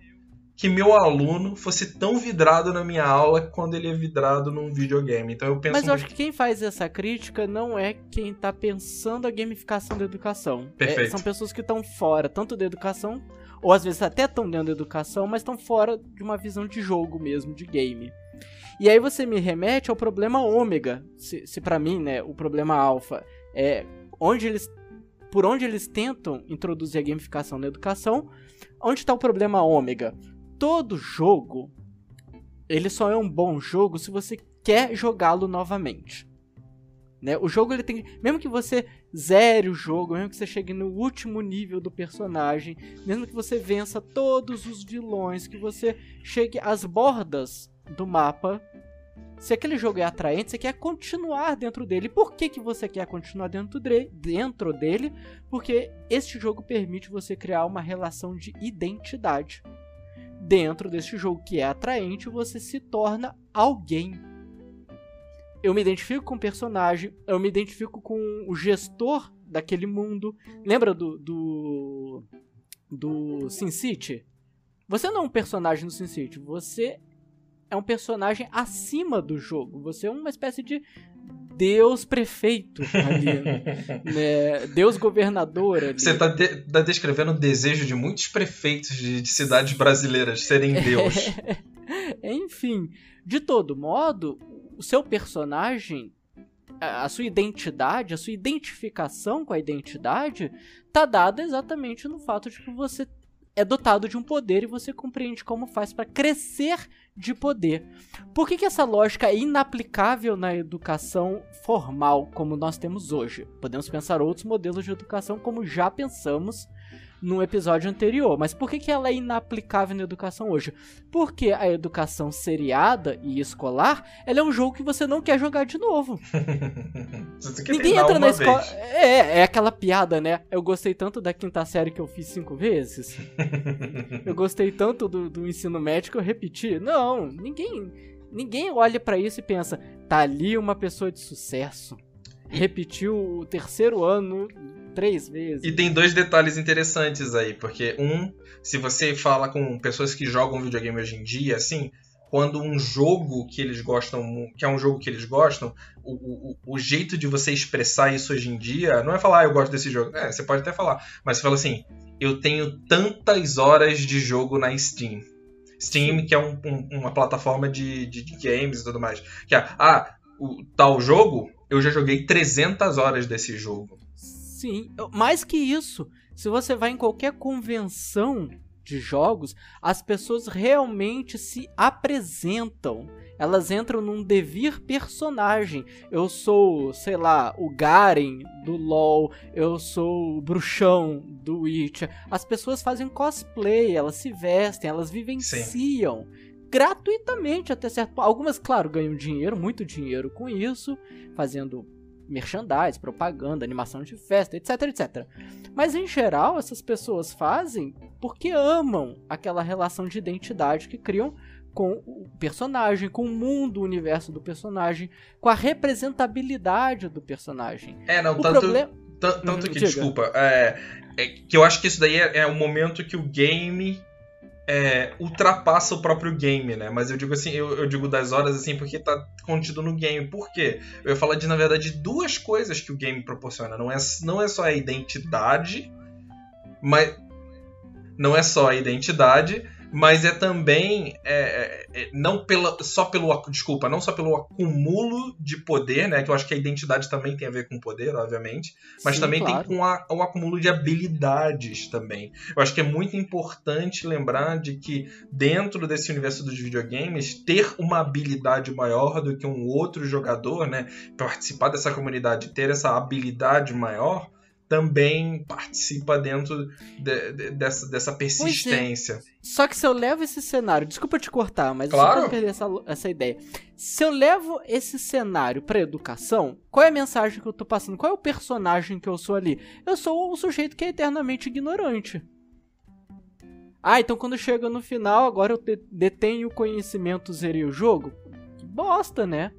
que meu aluno fosse tão vidrado na minha aula quando ele é vidrado num videogame. Então eu penso. Mas eu muito... acho que quem faz essa crítica não é quem tá pensando a gamificação da educação. Perfeito. É, são pessoas que estão fora, tanto da educação ou às vezes até estão dentro da educação, mas estão fora de uma visão de jogo mesmo, de game. E aí você me remete ao problema ômega, se, se para mim, né, o problema alfa é onde eles por onde eles tentam introduzir a gamificação na educação, onde está o problema ômega? Todo jogo ele só é um bom jogo se você quer jogá-lo novamente. Né? O jogo ele tem. Mesmo que você zere o jogo, mesmo que você chegue no último nível do personagem, mesmo que você vença todos os vilões, que você chegue às bordas do mapa, se aquele jogo é atraente, você quer continuar dentro dele. Por que, que você quer continuar dentro, de, dentro dele? Porque este jogo permite você criar uma relação de identidade. Dentro deste jogo que é atraente, você se torna alguém eu me identifico com o personagem, eu me identifico com o gestor daquele mundo. Lembra do. do. do Sin City? Você não é um personagem do Sin City, você é um personagem acima do jogo. Você é uma espécie de Deus prefeito ali, né? Deus governador ali. Você está de, tá descrevendo o desejo de muitos prefeitos de, de cidades brasileiras serem Deus. Enfim, de todo modo, o seu personagem, a sua identidade, a sua identificação com a identidade, tá dada exatamente no fato de que você é dotado de um poder e você compreende como faz para crescer de poder. Por que, que essa lógica é inaplicável na educação formal como nós temos hoje? Podemos pensar outros modelos de educação como já pensamos no episódio anterior. Mas por que, que ela é inaplicável na educação hoje? Porque a educação seriada e escolar, ela é um jogo que você não quer jogar de novo. Ninguém entra na escola. É, é aquela piada, né? Eu gostei tanto da quinta série que eu fiz cinco vezes. eu gostei tanto do, do ensino médio que eu repeti. Não, ninguém. Ninguém olha para isso e pensa, tá ali uma pessoa de sucesso. Repetiu o terceiro ano três vezes. E tem dois detalhes interessantes aí, porque um, se você fala com pessoas que jogam videogame hoje em dia, assim, quando um jogo que eles gostam, que é um jogo que eles gostam, o, o, o jeito de você expressar isso hoje em dia não é falar, ah, eu gosto desse jogo. É, você pode até falar, mas você fala assim, eu tenho tantas horas de jogo na Steam. Steam, que é um, um, uma plataforma de, de, de, games e tudo mais. Que é, ah, o tal jogo, eu já joguei 300 horas desse jogo. Sim, mais que isso, se você vai em qualquer convenção de jogos, as pessoas realmente se apresentam. Elas entram num devir personagem. Eu sou, sei lá, o Garen do LoL, eu sou o bruxão do Witcher. As pessoas fazem cosplay, elas se vestem, elas vivenciam. Sim gratuitamente até certo. Algumas, claro, ganham dinheiro, muito dinheiro com isso, fazendo merchandise, propaganda, animação de festa, etc, etc. Mas em geral, essas pessoas fazem porque amam aquela relação de identidade que criam com o personagem, com o mundo, o universo do personagem, com a representabilidade do personagem. É, não, o tanto, problema... tanto que, Diga. desculpa, é, é, que eu acho que isso daí é, é o momento que o game é, ultrapassa o próprio game, né? Mas eu digo assim, eu, eu, digo das horas assim porque tá contido no game. Por quê? Eu ia falar de, na verdade, duas coisas que o game proporciona. Não é, não é só a identidade, mas. Não é só a identidade, mas é também é, é, é, não pela, só pelo desculpa, não só pelo acúmulo de poder, né? Que eu acho que a identidade também tem a ver com poder, obviamente, mas Sim, também claro. tem com a, o acúmulo de habilidades também. Eu acho que é muito importante lembrar de que dentro desse universo dos videogames ter uma habilidade maior do que um outro jogador, né? Participar dessa comunidade, ter essa habilidade maior também participa dentro de, de, dessa, dessa é. persistência. É. Só que se eu levo esse cenário, desculpa te cortar, mas claro. eu só perder essa, essa ideia. Se eu levo esse cenário pra educação, qual é a mensagem que eu tô passando? Qual é o personagem que eu sou ali? Eu sou um sujeito que é eternamente ignorante. Ah, então quando chega no final, agora eu detenho o conhecimento, zerei o jogo? Bosta, né?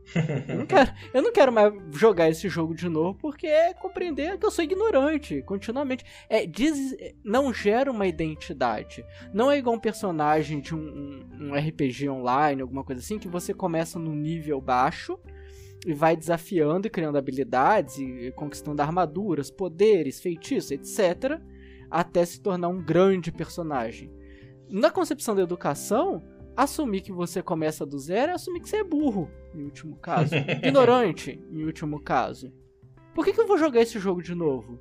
Eu não, quero, eu não quero mais jogar esse jogo de novo porque é compreender que eu sou ignorante continuamente. É, diz, não gera uma identidade. Não é igual um personagem de um, um, um RPG online, alguma coisa assim, que você começa no nível baixo e vai desafiando e criando habilidades e conquistando armaduras, poderes, feitiços, etc. Até se tornar um grande personagem. Na concepção da educação, Assumir que você começa do zero é assumir que você é burro, em último caso. Ignorante, em último caso. Por que, que eu vou jogar esse jogo de novo?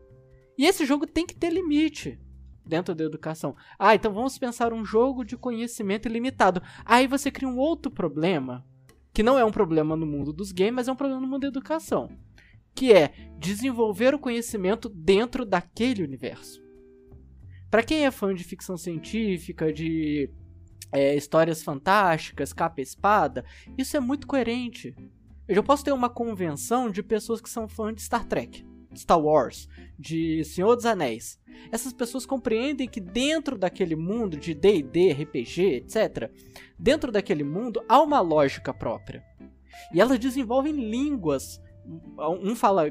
E esse jogo tem que ter limite dentro da educação. Ah, então vamos pensar um jogo de conhecimento ilimitado. Aí você cria um outro problema, que não é um problema no mundo dos games, mas é um problema no mundo da educação. Que é desenvolver o conhecimento dentro daquele universo. Para quem é fã de ficção científica, de é, histórias fantásticas, capa espada, isso é muito coerente. Eu já posso ter uma convenção de pessoas que são fãs de Star Trek, Star Wars, de Senhor dos Anéis. Essas pessoas compreendem que dentro daquele mundo de D&D, RPG, etc., dentro daquele mundo há uma lógica própria. E elas desenvolvem línguas. Um fala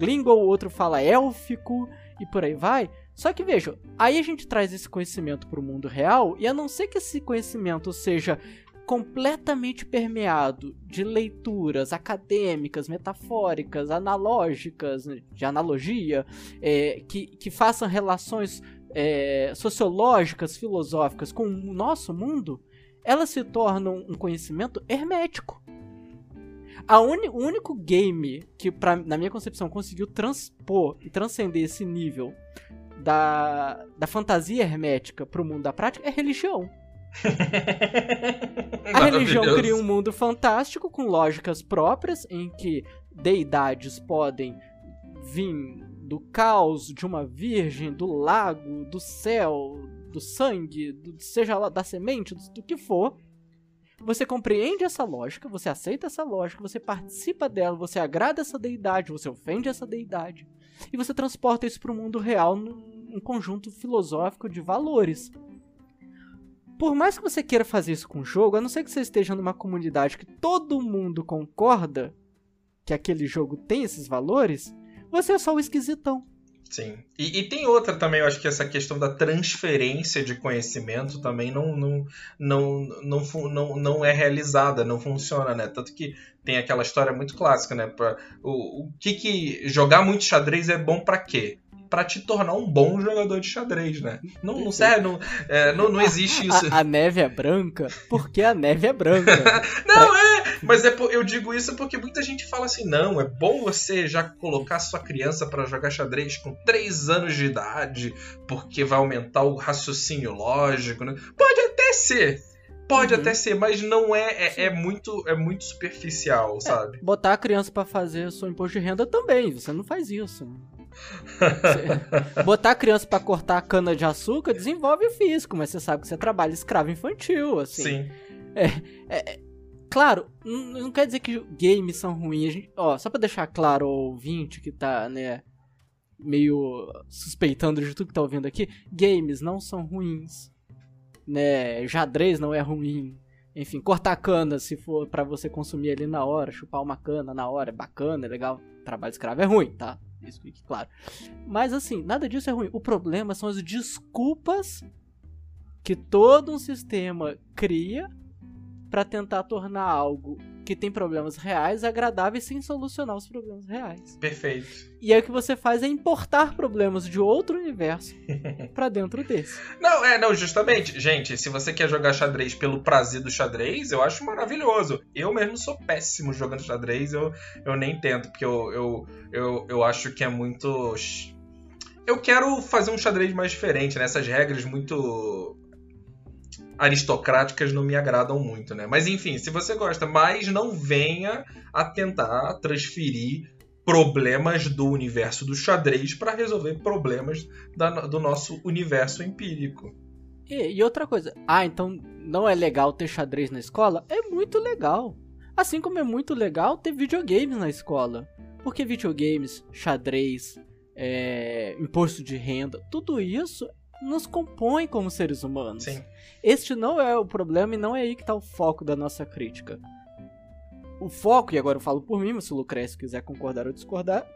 língua, o outro fala élfico e por aí vai. Só que veja, aí a gente traz esse conhecimento para o mundo real e a não ser que esse conhecimento seja completamente permeado de leituras acadêmicas, metafóricas, analógicas, né, de analogia, é, que, que façam relações é, sociológicas, filosóficas com o nosso mundo, elas se tornam um conhecimento hermético. A o único game que, pra, na minha concepção, conseguiu transpor e transcender esse nível da, da fantasia hermética pro mundo da prática é religião. a religião cria um mundo fantástico com lógicas próprias em que deidades podem vir do caos de uma virgem, do lago, do céu, do sangue, do, seja lá da semente, do, do que for. Você compreende essa lógica, você aceita essa lógica, você participa dela, você agrada essa deidade, você ofende essa deidade e você transporta isso para o mundo real num conjunto filosófico de valores. Por mais que você queira fazer isso com o jogo, a não ser que você esteja numa comunidade que todo mundo concorda que aquele jogo tem esses valores, você é só o esquisitão. Sim. E, e, tem outra também, eu acho que essa questão da transferência de conhecimento também não, não, não, não, não, não é realizada, não funciona, né? Tanto que tem aquela história muito clássica, né? Pra, o, o que que jogar muito xadrez é bom para quê? para te tornar um bom jogador de xadrez, né? Não, não serve, não, é, não, não existe isso. A, a, neve é branca porque a neve é branca. não, pra... é, mas é, eu digo isso porque muita gente fala assim, não, é bom você já colocar sua criança para jogar xadrez com 3 anos de idade, porque vai aumentar o raciocínio lógico, né? Pode até ser, Pode uhum. até ser, mas não é. É, é muito, é muito superficial, é, sabe? Botar a criança para fazer seu imposto de renda também. Você não faz isso. botar a criança para cortar a cana de açúcar desenvolve o físico, mas você sabe que você trabalha escravo infantil, assim. Sim. É, é claro, não quer dizer que games são ruins. Gente, ó, só para deixar claro o ouvinte que tá, né, meio suspeitando de tudo que tá ouvindo aqui, games não são ruins. Né, xadrez não é ruim. Enfim, cortar cana se for para você consumir ali na hora, chupar uma cana na hora, é bacana, é legal. Trabalho escravo é ruim, tá? Isso fique claro. Mas assim, nada disso é ruim. O problema são as desculpas que todo um sistema cria para tentar tornar algo que tem problemas reais, agradáveis, sem solucionar os problemas reais. Perfeito. E aí o que você faz é importar problemas de outro universo para dentro desse. Não, é, não, justamente. Gente, se você quer jogar xadrez pelo prazer do xadrez, eu acho maravilhoso. Eu mesmo sou péssimo jogando xadrez, eu, eu nem tento, porque eu, eu, eu, eu acho que é muito. Eu quero fazer um xadrez mais diferente, né? Essas regras muito aristocráticas não me agradam muito, né? Mas enfim, se você gosta, mas não venha a tentar transferir problemas do universo do xadrez para resolver problemas da, do nosso universo empírico. E, e, outra coisa, ah, então não é legal ter xadrez na escola? É muito legal. Assim como é muito legal ter videogames na escola. Porque videogames, xadrez, é, imposto de renda, tudo isso nos compõe como seres humanos. Sim. Este não é o problema e não é aí que está o foco da nossa crítica. O foco, e agora eu falo por mim, mas se o Lucrécio quiser concordar ou discordar,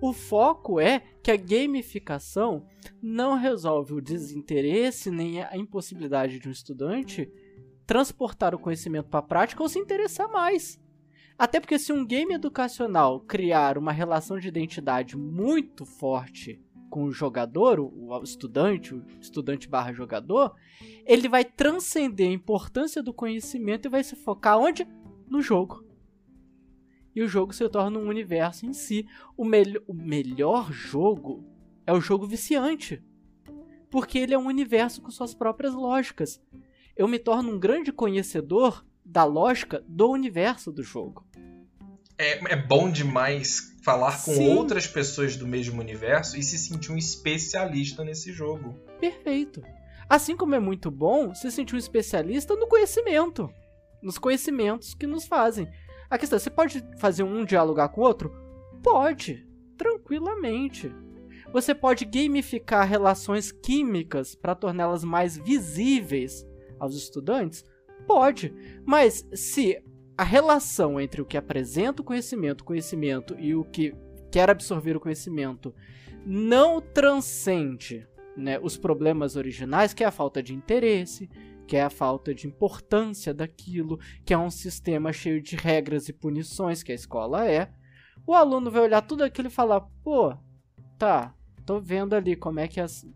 o foco é que a gamificação não resolve o desinteresse nem a impossibilidade de um estudante transportar o conhecimento para a prática ou se interessar mais. Até porque se um game educacional criar uma relação de identidade muito forte com o jogador, o estudante, o estudante barra jogador, ele vai transcender a importância do conhecimento e vai se focar onde? No jogo. E o jogo se torna um universo em si. O, me o melhor jogo é o jogo viciante. Porque ele é um universo com suas próprias lógicas. Eu me torno um grande conhecedor da lógica do universo do jogo. É, é bom demais falar com Sim. outras pessoas do mesmo universo e se sentir um especialista nesse jogo. Perfeito. Assim como é muito bom se sentir um especialista no conhecimento, nos conhecimentos que nos fazem. A questão é, você pode fazer um dialogar com o outro? Pode, tranquilamente. Você pode gamificar relações químicas para torná-las mais visíveis aos estudantes? Pode, mas se a relação entre o que apresenta o conhecimento, o conhecimento e o que quer absorver o conhecimento não transcende né, os problemas originais, que é a falta de interesse, que é a falta de importância daquilo, que é um sistema cheio de regras e punições que a escola é, o aluno vai olhar tudo aquilo e falar: pô, tá, tô vendo ali como é que as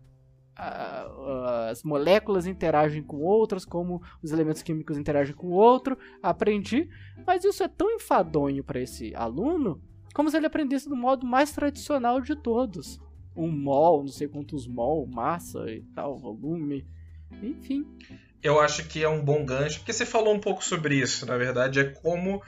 as moléculas interagem com outras, como os elementos químicos interagem com o outro, aprendi, mas isso é tão enfadonho para esse aluno como se ele aprendesse do modo mais tradicional de todos. Um mol, não sei quantos mol, massa e tal, volume, enfim. Eu acho que é um bom gancho, porque você falou um pouco sobre isso, na verdade, é como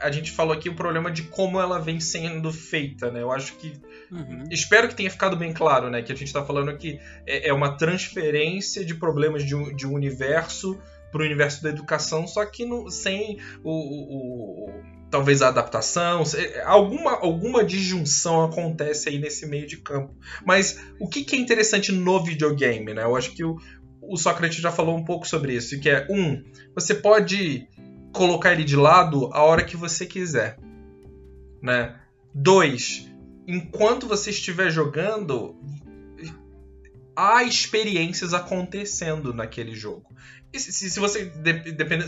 a gente falou aqui o problema de como ela vem sendo feita, né? Eu acho que. Uhum. Espero que tenha ficado bem claro, né? Que a gente está falando aqui é, é, uma transferência de problemas de um, de um universo para o universo da educação, só que no, sem o, o, o, talvez a adaptação, alguma, alguma disjunção acontece aí nesse meio de campo. Mas o que, que é interessante no videogame, né? Eu acho que o, o Sócrates já falou um pouco sobre isso, que é um, você pode colocar ele de lado a hora que você quiser, né? Dois, enquanto você estiver jogando, há experiências acontecendo naquele jogo. Se, se você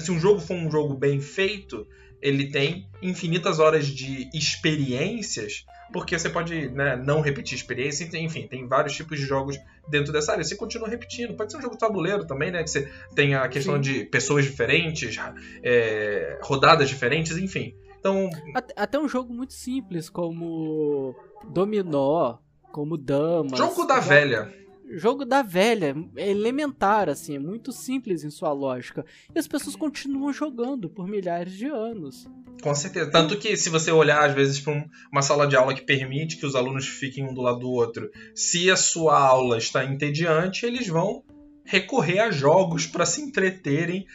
se um jogo for um jogo bem feito, ele tem infinitas horas de experiências porque você pode né, não repetir experiência, enfim, tem vários tipos de jogos dentro dessa área. Você continua repetindo. Pode ser um jogo tabuleiro também, né? Que você tem a questão Sim. de pessoas diferentes, é, rodadas diferentes, enfim. Então. Até, até, um jogo muito simples, como Dominó, como Damas. Jogo da velha jogo da velha, é elementar, assim, é muito simples em sua lógica. E as pessoas continuam jogando por milhares de anos. Com certeza. Tanto que se você olhar, às vezes, para uma sala de aula que permite que os alunos fiquem um do lado do outro, se a sua aula está entediante, eles vão recorrer a jogos para se entreterem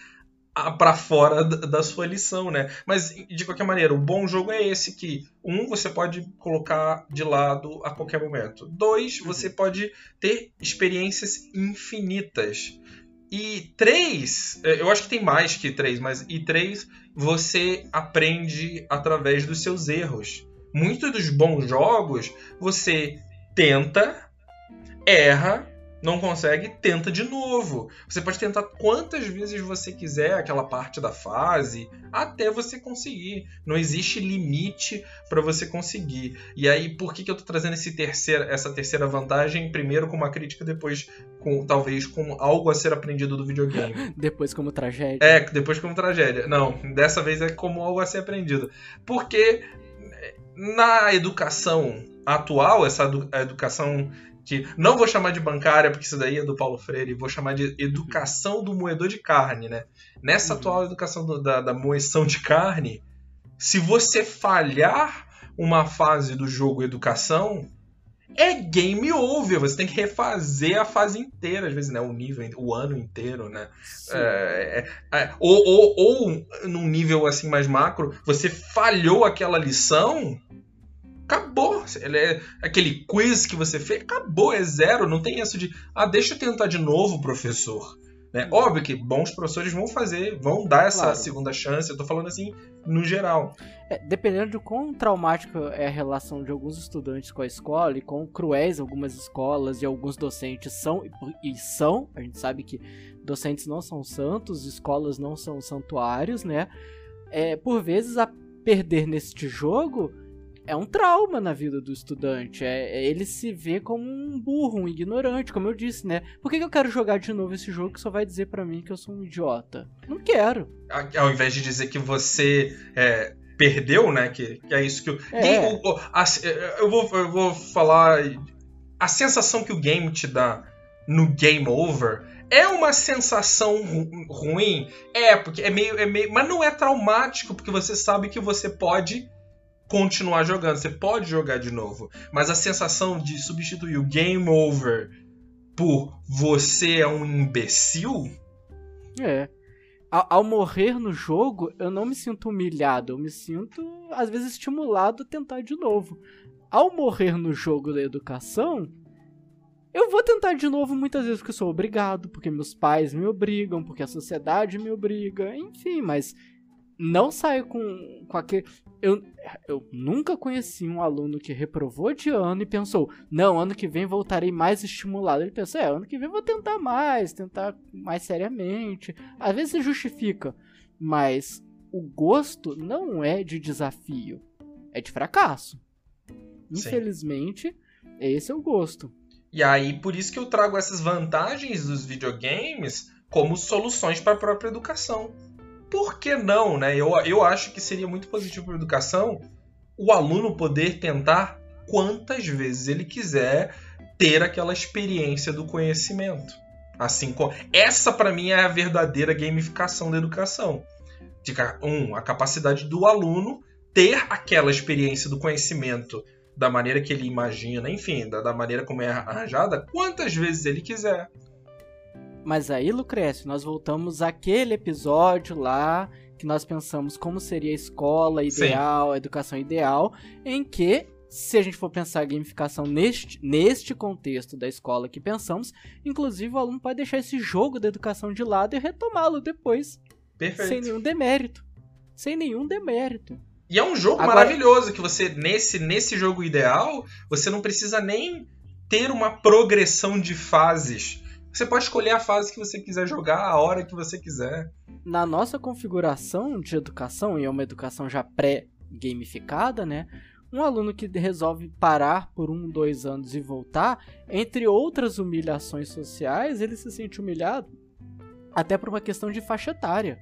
para fora da sua lição, né? Mas de qualquer maneira, o bom jogo é esse que um você pode colocar de lado a qualquer momento. Dois, uhum. você pode ter experiências infinitas. E três, é, eu acho que tem mais que três, mas e três você aprende através dos seus erros. Muitos dos bons jogos você tenta, erra Não consegue, tenta de novo. Você pode tentar quantas vezes você quiser aquela parte da fase, até você conseguir. Não existe limite para você conseguir. E aí, por que, que eu tô trazendo esse terceira, essa terceira vantagem? Primeiro com uma crítica, depois com talvez com algo a ser aprendido do videogame. depois como tragédia. É, depois como tragédia. Não, dessa vez é como algo a ser aprendido. Porque na educação atual, essa educação que não vou chamar de bancária, porque isso daí é do Paulo Freire, vou chamar de educação do moedor de carne, né? Nessa uhum. atual educação do, da, da moeção de carne, se você falhar uma fase do jogo educação, é game over. Você tem que refazer a fase inteira, às vezes, né? O nível, o ano inteiro, né? É, é, é, ou, ou, ou num nível assim mais macro, você falhou aquela lição, acabou. Ele é aquele quiz que você fez, acabou, é zero. Não tem isso de, ah, deixa eu tentar de novo, professor. Né? Óbvio que bons professores vão fazer, vão dar essa claro. segunda chance. Eu tô falando assim no geral. É, dependendo de quão traumática é a relação de alguns estudantes com a escola e quão cruéis algumas escolas e alguns docentes são e são, a gente sabe que docentes não são santos, escolas não são santuários, né? É, por vezes a perder neste jogo é um trauma na vida do estudante. É, é, ele se vê como um burro, um ignorante, como eu disse, né? Por que, que eu quero jogar de novo esse jogo que só vai dizer para mim que eu sou um idiota? Não quero. Ao invés de dizer que você é, perdeu, né? Que, que, é isso que. Eu, é. o, a, eu, vou, eu vou falar. A sensação que o game te dá no game over é uma sensação ru ruim? É, porque é meio, é meio. Mas não é traumático, porque você sabe que você pode continuar jogando. Você pode jogar de novo. Mas a sensação de substituir o game over por você é um imbecil. É. Ao, ao, morrer no jogo, eu não me sinto humilhado. Eu me sinto, às vezes, estimulado a tentar de novo. Ao morrer no jogo da educação, eu vou tentar de novo muitas vezes porque sou obrigado, porque meus pais me obrigam, porque a sociedade me obriga, enfim, mas não saio com, com aquele. Eu, eu nunca conheci um aluno que reprovou de ano e pensou: não, ano que vem voltarei mais estimulado. Ele pensou: é, ano que vem vou tentar mais, tentar mais seriamente. Às vezes se justifica, mas o gosto não é de desafio, é de fracasso. Infelizmente, Sim. esse é o gosto. E aí, por isso que eu trago essas vantagens dos videogames como soluções para a própria educação por que não, né? Eu, eu acho que seria muito positivo para a educação o aluno poder tentar quantas vezes ele quiser ter aquela experiência do conhecimento. Assim, essa para mim é a verdadeira gamificação da educação. De, um, a capacidade do aluno ter aquela experiência do conhecimento da maneira que ele imagina, enfim, da, da maneira como é arranjada, quantas vezes ele quiser. Mas aí, Lucrécio, nós voltamos àquele episódio lá que nós pensamos como seria a escola ideal, Sim. a educação ideal, em que, se a gente for pensar a gamificação neste, neste contexto da escola que pensamos, inclusive o aluno pode deixar esse jogo da educação de lado e retomá-lo depois. Perfeito. Sem nenhum demérito. Sem nenhum demérito. E é um jogo Agora... maravilhoso que você, nesse, nesse jogo ideal, você não precisa nem ter uma progressão de fases você pode escolher a fase que você quiser jogar, a hora que você quiser. Na nossa configuração de educação, e é uma educação já pré-gamificada, né? Um aluno que resolve parar por um, dois anos e voltar, entre outras humilhações sociais, ele se sente humilhado até por uma questão de faixa etária.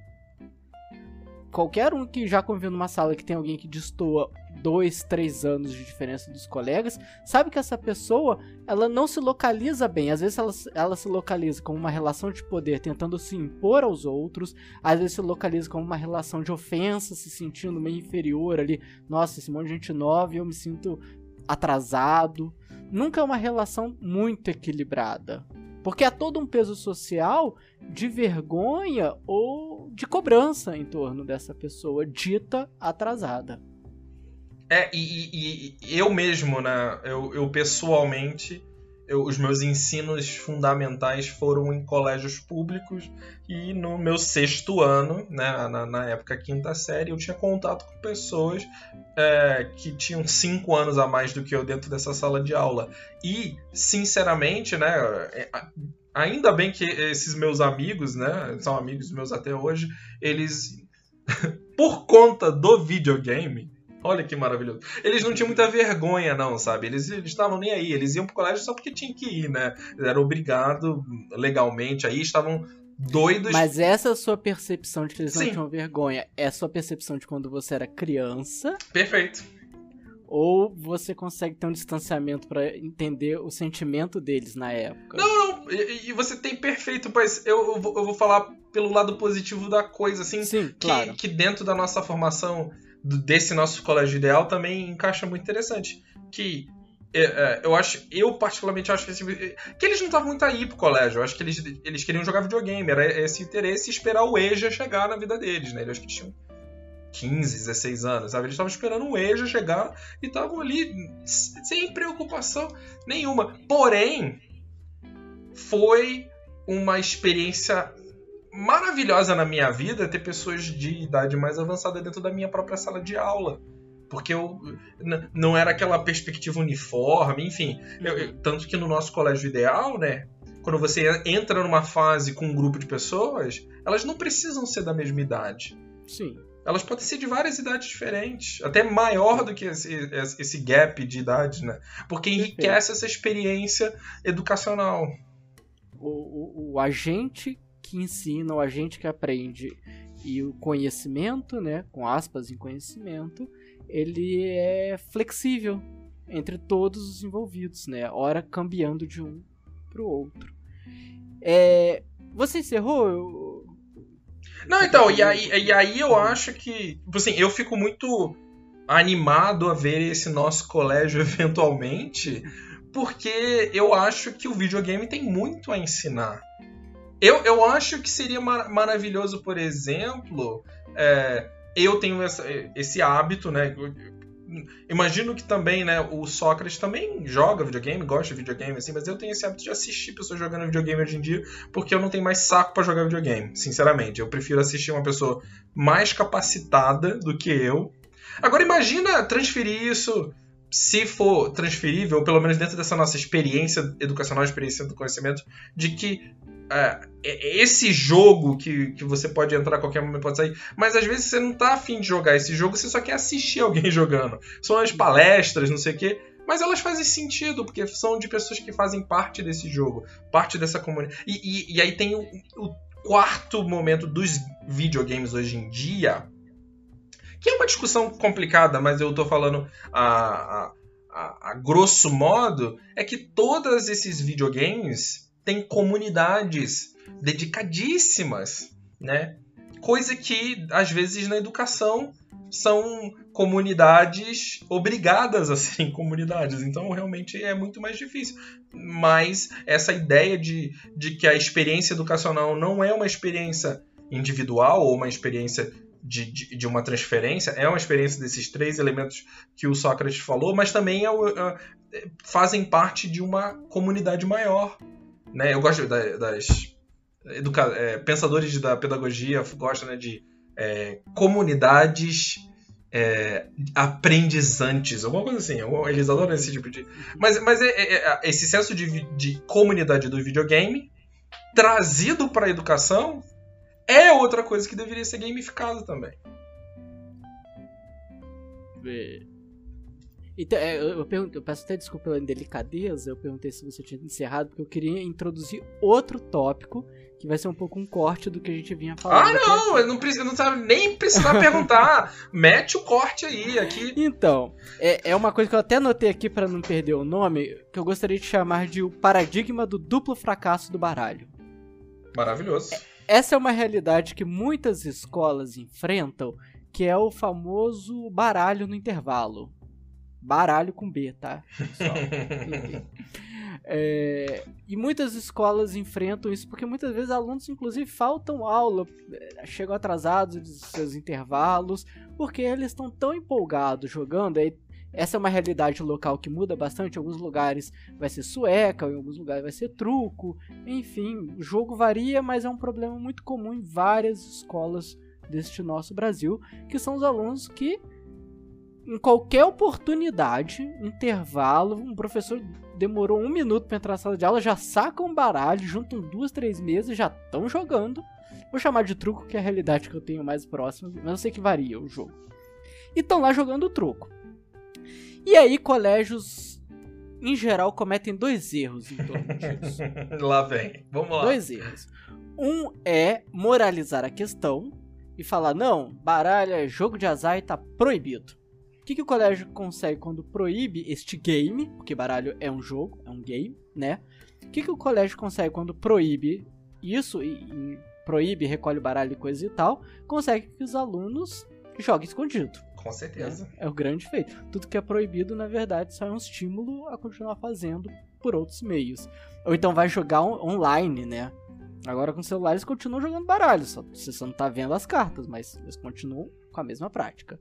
Qualquer um que já conviveu numa sala que tem alguém que destoa dois, três anos de diferença dos colegas, sabe que essa pessoa ela não se localiza bem. Às vezes ela, ela se localiza como uma relação de poder tentando se impor aos outros, às vezes se localiza como uma relação de ofensa, se sentindo meio inferior ali. Nossa, esse monte de gente nova e eu me sinto atrasado. Nunca é uma relação muito equilibrada. Porque há todo um peso social de vergonha ou de cobrança em torno dessa pessoa dita atrasada. É, e, e, e, eu mesmo, né? Eu, eu pessoalmente, eu, os meus ensinos fundamentais foram em colégios públicos e no meu sexto ano, né, na, na época quinta série, eu tinha contato com pessoas é, que tinham cinco anos a mais do que eu dentro dessa sala de aula. E, sinceramente, né, é, ainda bem que esses meus amigos, né, são amigos meus até hoje, eles, por conta do videogame, Olha que maravilhoso. Eles não tinham muita vergonha, não, sabe? Eles estavam nem aí. Eles iam pro colégio só porque tinham que ir, né? Eram obrigados legalmente aí, estavam doidos. Mas essa é a sua percepção de que eles não Sim. tinham vergonha. É a sua percepção de quando você era criança. Perfeito. Ou você consegue ter um distanciamento para entender o sentimento deles na época? Não, não. E, e você tem perfeito, mas eu, eu, vou, eu, vou, falar pelo lado positivo da coisa, assim. Sim, que, claro. que dentro da nossa formação desse nosso colégio ideal também encaixa muito interessante. Que é, é, eu acho, eu particularmente acho que, que eles não estavam muito aí pro colégio. Eu acho que eles, eles queriam jogar videogame. Era esse interesse esperar o EJA chegar na vida deles, né? Eles acho que tinham 15, 16 anos, sabe? Eles estavam esperando o EJA chegar e estavam ali sem preocupação nenhuma. Porém, foi uma experiência maravilhosa na minha vida ter pessoas de idade mais avançada dentro da minha própria sala de aula. Porque eu não era aquela perspectiva uniforme, enfim. Eu, eu, tanto que no nosso colégio ideal, né? Quando você entra numa fase com um grupo de pessoas, elas não precisam ser da mesma idade. Sim. Elas podem ser de várias idades diferentes, até maior do que esse, esse gap de idade, né? Porque enriquece essa experiência educacional. O, o, o agente que ensina, o agente que aprende. E o conhecimento, né, com aspas em conhecimento, ele é flexível entre todos os envolvidos, né? Ora cambiando de um para o outro. É, você encerrou? Não, então, e aí, e aí eu acho que, tipo assim, eu fico muito animado a ver esse nosso colégio eventualmente, porque eu acho que o videogame tem muito a ensinar. Eu, eu acho que seria mar maravilhoso, por exemplo, é, eu tenho essa, esse hábito, né? Imagino que também, né, o Sócrates também joga videogame, gosta de videogame, assim, mas eu tenho esse hábito de assistir pessoas jogando videogame hoje em dia, porque eu não tenho mais saco para jogar videogame, sinceramente. Eu prefiro assistir uma pessoa mais capacitada do que eu. Agora imagina transferir isso se for transferível, pelo menos dentro dessa nossa experiência educacional, experiência do conhecimento, de que é, é, esse jogo que, que você pode entrar a qualquer momento, pode sair, mas às vezes você não tá afim de jogar esse jogo, você só quer assistir alguém jogando. São as palestras, não sei o quê. Mas elas fazem sentido, porque são de pessoas que fazem parte desse jogo, parte dessa comunidade. E, e, aí tem o, o quarto momento dos videogames hoje em dia, que é uma discussão complicada, mas eu tô falando a, a, a grosso modo, é que todos esses videogames tem comunidades dedicadíssimas, né? Coisa que às vezes na educação são comunidades obrigadas a serem comunidades, então realmente é muito mais difícil. Mas essa ideia de, de que a experiência educacional não é uma experiência individual ou uma experiência de, de, de, uma transferência, é uma experiência desses três elementos que o Sócrates falou, mas também é, é, fazem parte de uma comunidade maior, né? Eu gosto da, das educa é, pensadores da pedagogia gostam né, de é, comunidades é, aprendizantes, alguma coisa assim. Eles adoram esse tipo de. Mas, mas é, é, é esse senso de, de comunidade do videogame trazido para a educação é outra coisa que deveria ser gamificada também. Então, é, eu, eu, pergunto, eu peço até desculpa pela indelicadeza, eu perguntei se você tinha encerrado, porque eu queria introduzir outro tópico, que vai ser um pouco um corte do que a gente vinha falando. Ah, não! Eu não, preciso, não sabe nem precisar perguntar. Mete o corte aí, aqui. Então, é, é uma coisa que eu até anotei aqui para não perder o nome, que eu gostaria de chamar de o paradigma do duplo fracasso do baralho. Maravilhoso. Essa é uma realidade que muitas escolas enfrentam, que é o famoso baralho no intervalo. Baralho com B, tá? é, e muitas escolas enfrentam isso porque muitas vezes alunos, inclusive, faltam aula, é, chegam atrasados dos seus intervalos, porque eles estão tão empolgados jogando. Aí essa é uma realidade local que muda bastante. Em alguns lugares vai ser sueca, em alguns lugares vai ser truco. Enfim, o jogo varia, mas é um problema muito comum em várias escolas deste nosso Brasil, que são os alunos que em qualquer oportunidade, intervalo, um professor demorou um minuto para entrar na sala de aula, já saca um baralho, juntam duas, três mesas e já estão jogando. Vou chamar de truco, que é a realidade que eu tenho mais próxima, mas eu sei que varia o jogo. E estão lá jogando truco. E aí, colégios, em geral, cometem dois erros em torno disso. lá vem, vamos lá. Dois erros. Um é moralizar a questão e falar: não, baralho é jogo de azar e tá proibido. O que, que o colégio consegue quando proíbe este game? Porque baralho é um jogo, é um game, né? O que, que o colégio consegue quando proíbe isso e, e proíbe, recolhe o baralho e coisa e tal? Consegue que os alunos joguem escondido. Com certeza. É, é o grande feito. Tudo que é proibido, na verdade, só é um estímulo a continuar fazendo por outros meios. Ou então vai jogar on online, né? Agora com o celular eles continuam jogando baralho, só você só não tá vendo as cartas, mas eles continuam com a mesma prática.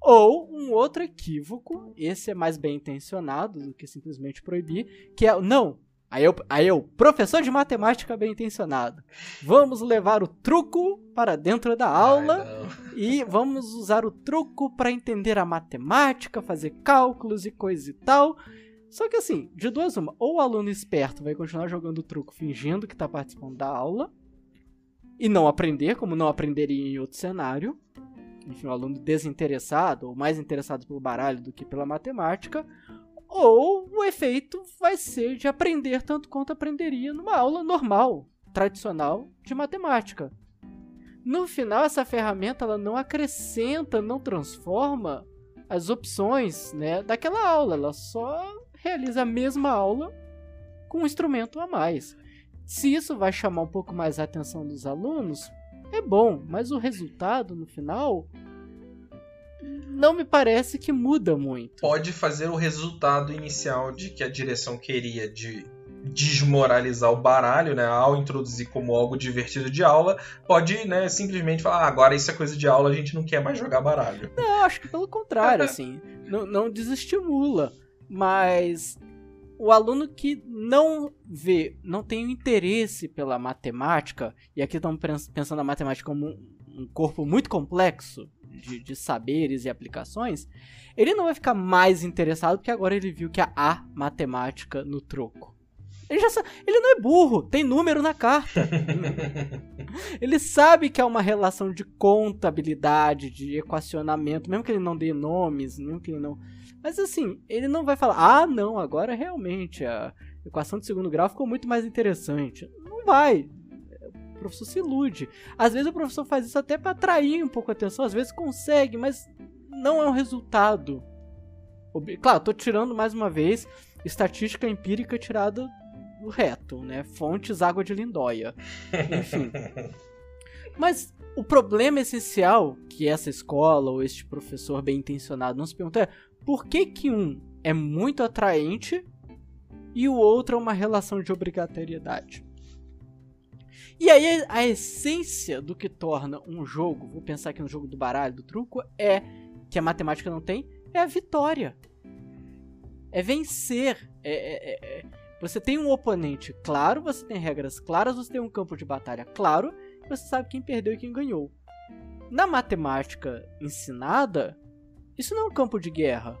Ou um outro equívoco, esse é mais bem intencionado do que simplesmente proibir, que é não. Aí eu, aí eu, professor de matemática bem intencionado, vamos levar o truco para dentro da aula Ai, e vamos usar o truco para entender a matemática, fazer cálculos e coisa e tal. Só que assim, de duas uma, ou o aluno esperto vai continuar jogando truco fingindo que está participando da aula e não aprender, como não aprenderia em outro cenário, enfim, um aluno desinteressado ou mais interessado pelo baralho do que pela matemática, ou o efeito vai ser de aprender tanto quanto aprenderia numa aula normal, tradicional de matemática. No final, essa ferramenta ela não acrescenta, não transforma as opções né, daquela aula, ela só realiza a mesma aula com um instrumento a mais. Se isso vai chamar um pouco mais a atenção dos alunos, é bom, mas o resultado no final não me parece que muda muito. Pode fazer o resultado inicial de que a direção queria de desmoralizar o baralho, né, ao introduzir como algo divertido de aula, pode, né, simplesmente falar, ah, agora isso é coisa de aula, a gente não quer mais jogar baralho. Não, acho que pelo contrário, assim, não, não desestimula, mas o aluno que não vê, não tem interesse pela matemática, e aqui estamos pensando a matemática como um corpo muito complexo de, de, saberes e aplicações, ele não vai ficar mais interessado porque agora ele viu que há matemática no troco. Ele, já sabe, ele não é burro, tem número na carta. ele sabe que é uma relação de contabilidade, de equacionamento, mesmo que ele não dê nomes, mesmo que ele não mas assim, ele não vai falar, ah, não, agora realmente a equação de segundo grau ficou muito mais interessante. Não vai. O professor se ilude. Às vezes o professor faz isso até para atrair um pouco a atenção, às vezes consegue, mas não é um resultado. Claro, tô tirando mais uma vez estatística empírica tirada do reto, né? Fontes água de lindóia. Enfim. Mas o problema essencial que essa escola ou este professor bem intencionado não se pergunta é por que, que um é muito atraente e o outro é uma relação de obrigatoriedade? E aí a essência do que torna um jogo, vou pensar aqui no jogo do baralho, do truco, é que a matemática não tem, é a vitória. É vencer. É, é, é, é. você tem um oponente claro, você tem regras claras, você tem um campo de batalha claro, você sabe quem perdeu e quem ganhou. Na matemática ensinada, isso não é um campo de guerra.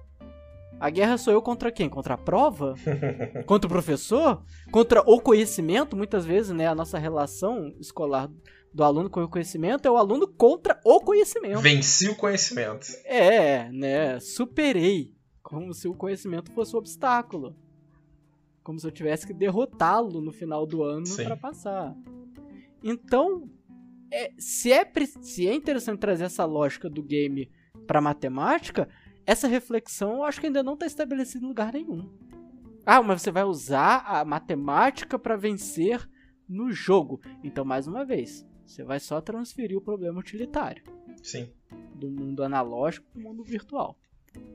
A guerra sou eu contra quem? Contra a prova? contra o professor? Contra o conhecimento? Muitas vezes, né, a nossa relação escolar do aluno com o conhecimento é o aluno contra o conhecimento. Venci o conhecimento. É, né, superei. Como se o conhecimento fosse um obstáculo. Como se eu tivesse que derrotá-lo no final do ano para passar. Então, é, se, é, se é interessante trazer essa lógica do game para matemática, essa reflexão eu acho que ainda não está estabelecida em lugar nenhum. Ah, mas você vai usar a matemática para vencer no jogo. Então, mais uma vez, você vai só transferir o problema utilitário. Sim. Do mundo analógico para o mundo virtual.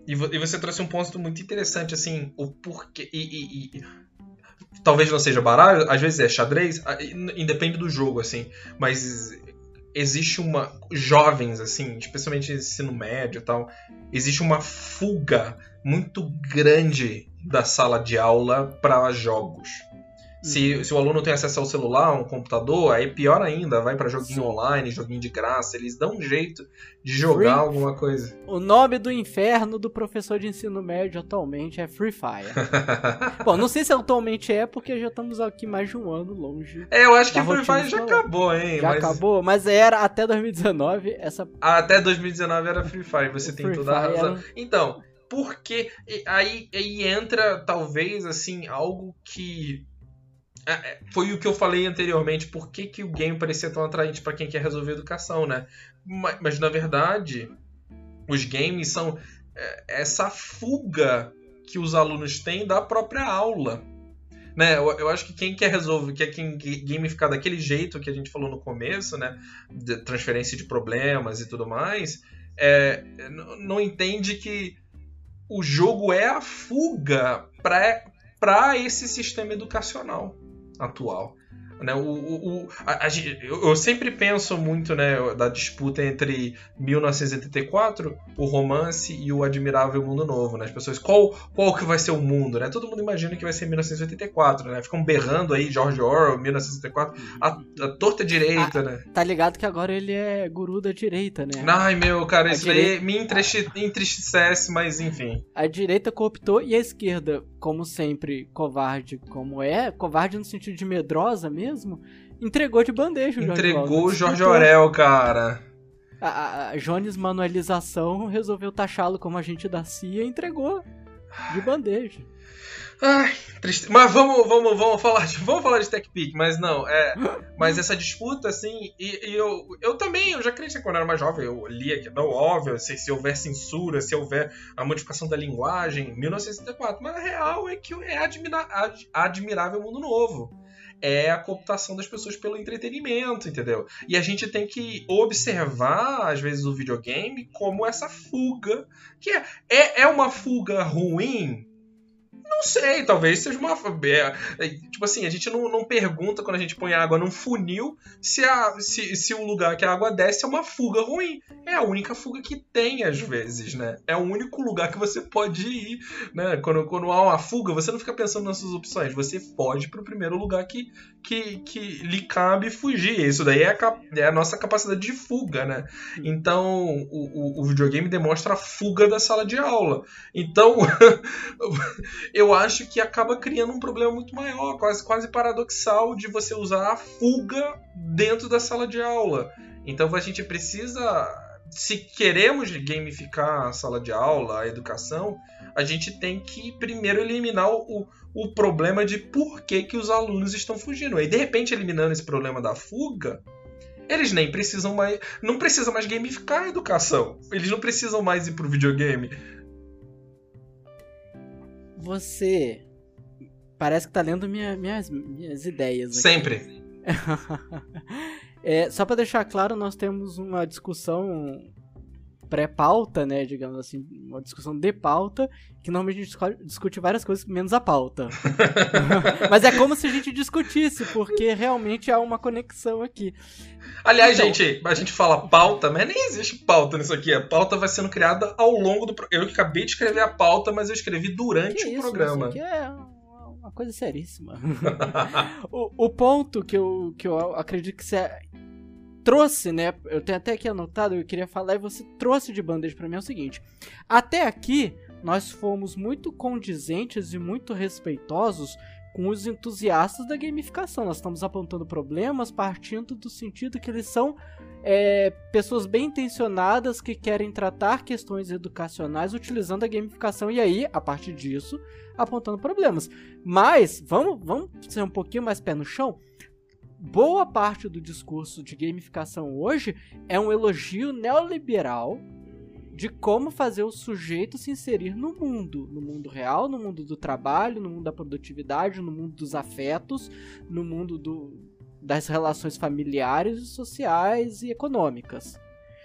E, você trouxe um ponto muito interessante, assim, o porquê. E, e, e, talvez não seja baralho, às vezes é xadrez, independe do jogo, assim. Mas existe uma. Jovens, assim, especialmente ensino médio e tal, existe uma fuga muito grande da sala de aula para jogos. Se, se o aluno tem acesso ao celular, um computador, aí pior ainda, vai para joguinho Sim. online, joguinho de graça, eles dão um jeito de jogar Free... alguma coisa. O nome do inferno do professor de ensino médio atualmente é Free Fire. Bom, não sei se atualmente é, porque já estamos aqui mais de um ano longe. É, eu acho que Free Fire já acabou, hein? Já mas... acabou, mas era até 2019 essa. Até 2019 era Free Fire, você o tem Free toda a razão. Era... Então, porque aí, aí entra talvez assim algo que foi o que eu falei anteriormente, por que, que o game parecia tão atraente para quem quer resolver educação, né? Mas, mas, na verdade, os games são é, essa fuga que os alunos têm da própria aula. Né, eu, eu acho que quem quer resolver, quer quem gamificar daquele jeito que a gente falou no começo, né, de transferência de problemas e tudo mais, é, não entende que o jogo é a fuga para esse sistema educacional atual. Né, o, o, o a, a, eu sempre penso muito né, da disputa entre 1984, o romance e o admirável mundo novo. Né? As pessoas, qual, qual que vai ser o mundo? Né? Todo mundo imagina que vai ser 1984, né? Ficam berrando aí George Orwell, 1984, a, a torta direita, ah, né? Tá ligado que agora ele é guru da direita, né? Ai, meu, cara, a isso direita... me entristece, mas enfim. A direita cooptou e a esquerda, como sempre, covarde como é, covarde no sentido de medrosa mesmo, mesmo, entregou de bandeja o Entregou o Jorge Orel, cara. A, a Jones Manuelização resolveu taxá-lo como agente da CIA e entregou de bandeja. Ai, triste. Mas vamos, vamos, vamos falar de, vamos falar de TechPeak, mas não, é, mas essa disputa assim, e, e, eu, eu também, eu já acreditei quando eu era mais jovem, eu lia que não óbvio, se, se houver censura, se houver a modificação da linguagem, 1964, mas a real é que é admira, ad, admirável mundo novo é a cooptação das pessoas pelo entretenimento, entendeu? E a gente tem que observar, às vezes, o videogame como essa fuga, que é, é, é uma fuga ruim, não sei, talvez seja uma. É, é, tipo assim, a gente não, não pergunta quando a gente põe água num funil se, a, se, se o lugar que a água desce é uma fuga ruim. É a única fuga que tem, às vezes, né? É o único lugar que você pode ir, né? Quando, quando há uma fuga, você não fica pensando nas suas opções, você pode pro primeiro lugar que, que, que lhe cabe fugir. Isso daí é a, é a nossa capacidade de fuga, né? Então, o, o, o videogame demonstra a fuga da sala de aula. Então, eu acho que acaba criando um problema muito maior, quase, quase paradoxal, de você usar a fuga dentro da sala de aula. Então a gente precisa, se queremos gamificar a sala de aula, a educação, a gente tem que primeiro eliminar o, o problema de por que, que os alunos estão fugindo. E de repente, eliminando esse problema da fuga, eles nem precisam mais. Não precisam mais gamificar a educação. Eles não precisam mais ir pro videogame você parece que tá lendo minha, minhas, minhas ideias. Aqui. Sempre. é, só para deixar claro, nós temos uma discussão pré-pauta, né, digamos assim, uma discussão de pauta, que normalmente a gente discute várias coisas menos a pauta. Mas é como se a gente discutisse, porque realmente há uma conexão aqui. Aliás, então, gente, a gente fala pauta, mas nem existe pauta nisso aqui. A pauta vai sendo criada ao longo do Eu acabei de escrever a pauta, mas eu escrevi durante o programa. Isso aqui é uma coisa seríssima. o, o, ponto que eu, que eu acredito que você trouxe, né? Eu tenho até aqui anotado, eu queria falar e você trouxe de bandeja para mim é o seguinte: até aqui nós fomos muito condizentes e muito respeitosos com os entusiastas da gamificação. Nós estamos apontando problemas partindo do sentido que eles são é, pessoas bem intencionadas que querem tratar questões educacionais utilizando a gamificação e aí, a partir disso, apontando problemas. Mas vamos, vamos ser um pouquinho mais pé no chão boa parte do discurso de gamificação hoje é um elogio neoliberal de como fazer o sujeito se inserir no mundo, no mundo real, no mundo do trabalho, no mundo da produtividade, no mundo dos afetos, no mundo do, das relações familiares, sociais e econômicas.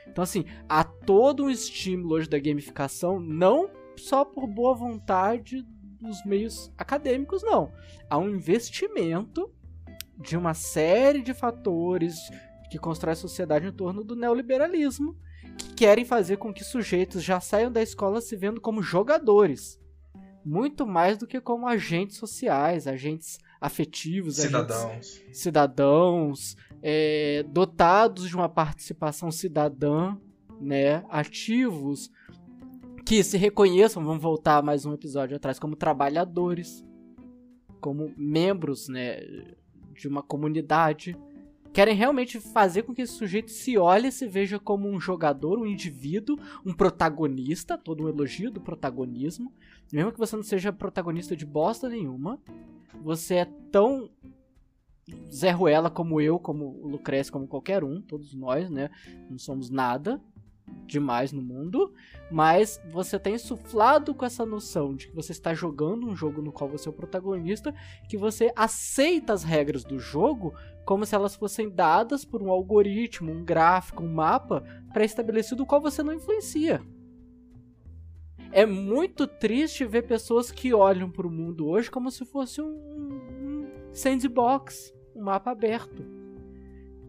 Então, assim, há todo um estímulo hoje da gamificação, não só por boa vontade dos meios acadêmicos, não. Há um investimento de uma série de fatores que constrói a sociedade em torno do neoliberalismo, que querem fazer com que sujeitos já saiam da escola se vendo como jogadores. muito mais do que como agentes sociais, agentes afetivos, cidadãos, agentes, cidadãos é, dotados de uma participação cidadã, né, ativos, que se reconheçam, vamos voltar mais um episódio atrás, como trabalhadores, como membros, né, de uma comunidade, querem realmente fazer com que esse sujeito se olhe e se veja como um jogador, um indivíduo, um protagonista, todo um elogio do protagonismo, mesmo que você não seja protagonista de bosta nenhuma, você é tão Zé Ruela como eu, como o Lucrece, como qualquer um, todos nós, né? Não somos nada demais no mundo, mas você tem insuflado com essa noção de que você está jogando um jogo no qual você é o protagonista, que você aceita as regras do jogo como se elas fossem dadas por um algoritmo, um gráfico, um mapa pré-estabelecido, qual você não influencia. É muito triste ver pessoas que olham para o mundo hoje como se fosse um, um sandbox, um mapa aberto.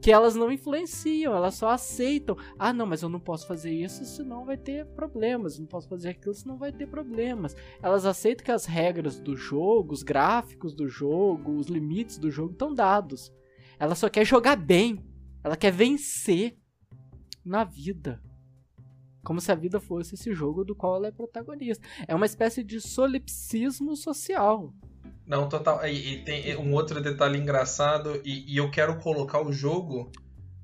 Que elas não influenciam, elas só aceitam. Ah, não, mas eu não posso fazer isso, senão vai ter problemas. Não posso fazer aquilo, senão vai ter problemas. Elas aceitam que as regras do jogo, os gráficos do jogo, os limites do jogo estão dados. Ela só quer jogar bem. Ela quer vencer na vida. Como se a vida fosse esse jogo do qual ela é protagonista. É uma espécie de solipsismo social. Não, total. E, e tem um outro detalhe engraçado, e, e, eu quero colocar o jogo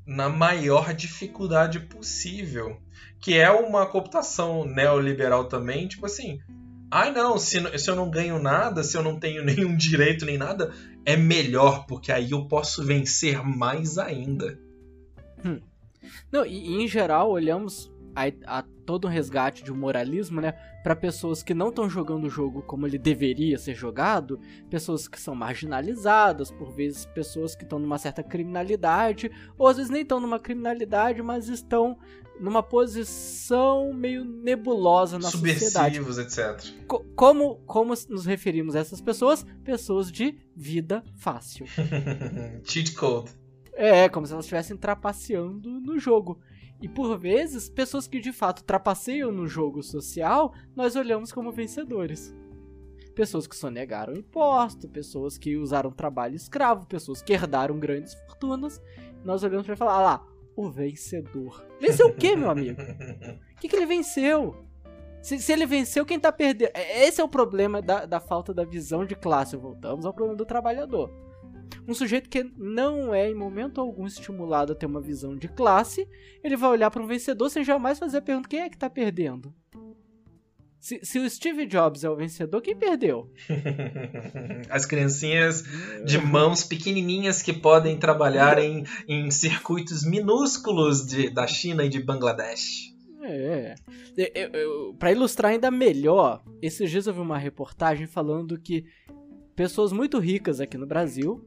na maior dificuldade possível. Que é uma cooptação neoliberal também, tipo assim. Ai não, se, se eu não ganho nada, se eu não tenho nenhum direito nem nada, é melhor, porque aí eu posso vencer mais ainda. Hum. Não, e, e, em geral olhamos a, a todo um resgate de um moralismo, né, para pessoas que não estão jogando o jogo como ele deveria ser jogado, pessoas que são marginalizadas, por vezes pessoas que estão numa certa criminalidade, ou às vezes nem estão numa criminalidade, mas estão numa posição meio nebulosa na sociedade. etc. Co como, como nos referimos a essas pessoas? Pessoas de vida fácil. Cheat code. É, como se elas estivessem trapaceando no jogo. E por vezes, pessoas que de fato trapaceiam no jogo social, nós olhamos como vencedores. Pessoas que sonegaram imposto, pessoas que usaram trabalho escravo, pessoas que herdaram grandes fortunas. Nós olhamos para falar, ah lá, o vencedor. Venceu o quê, meu amigo? O que, que ele venceu? Se, se, ele venceu, quem tá perdendo? É, esse é o problema da, da falta da visão de classe. Voltamos ao problema do trabalhador. Um sujeito que não é em momento algum estimulado a ter uma visão de classe, ele vai olhar para um vencedor sem jamais fazer a pergunta: quem é que tá perdendo? Se, se, o Steve Jobs é o vencedor, quem perdeu? As criancinhas de mãos pequenininhas que podem trabalhar em, em circuitos minúsculos de, da China e de Bangladesh. É. Para ilustrar ainda melhor, esses dias eu vi uma reportagem falando que pessoas muito ricas aqui no Brasil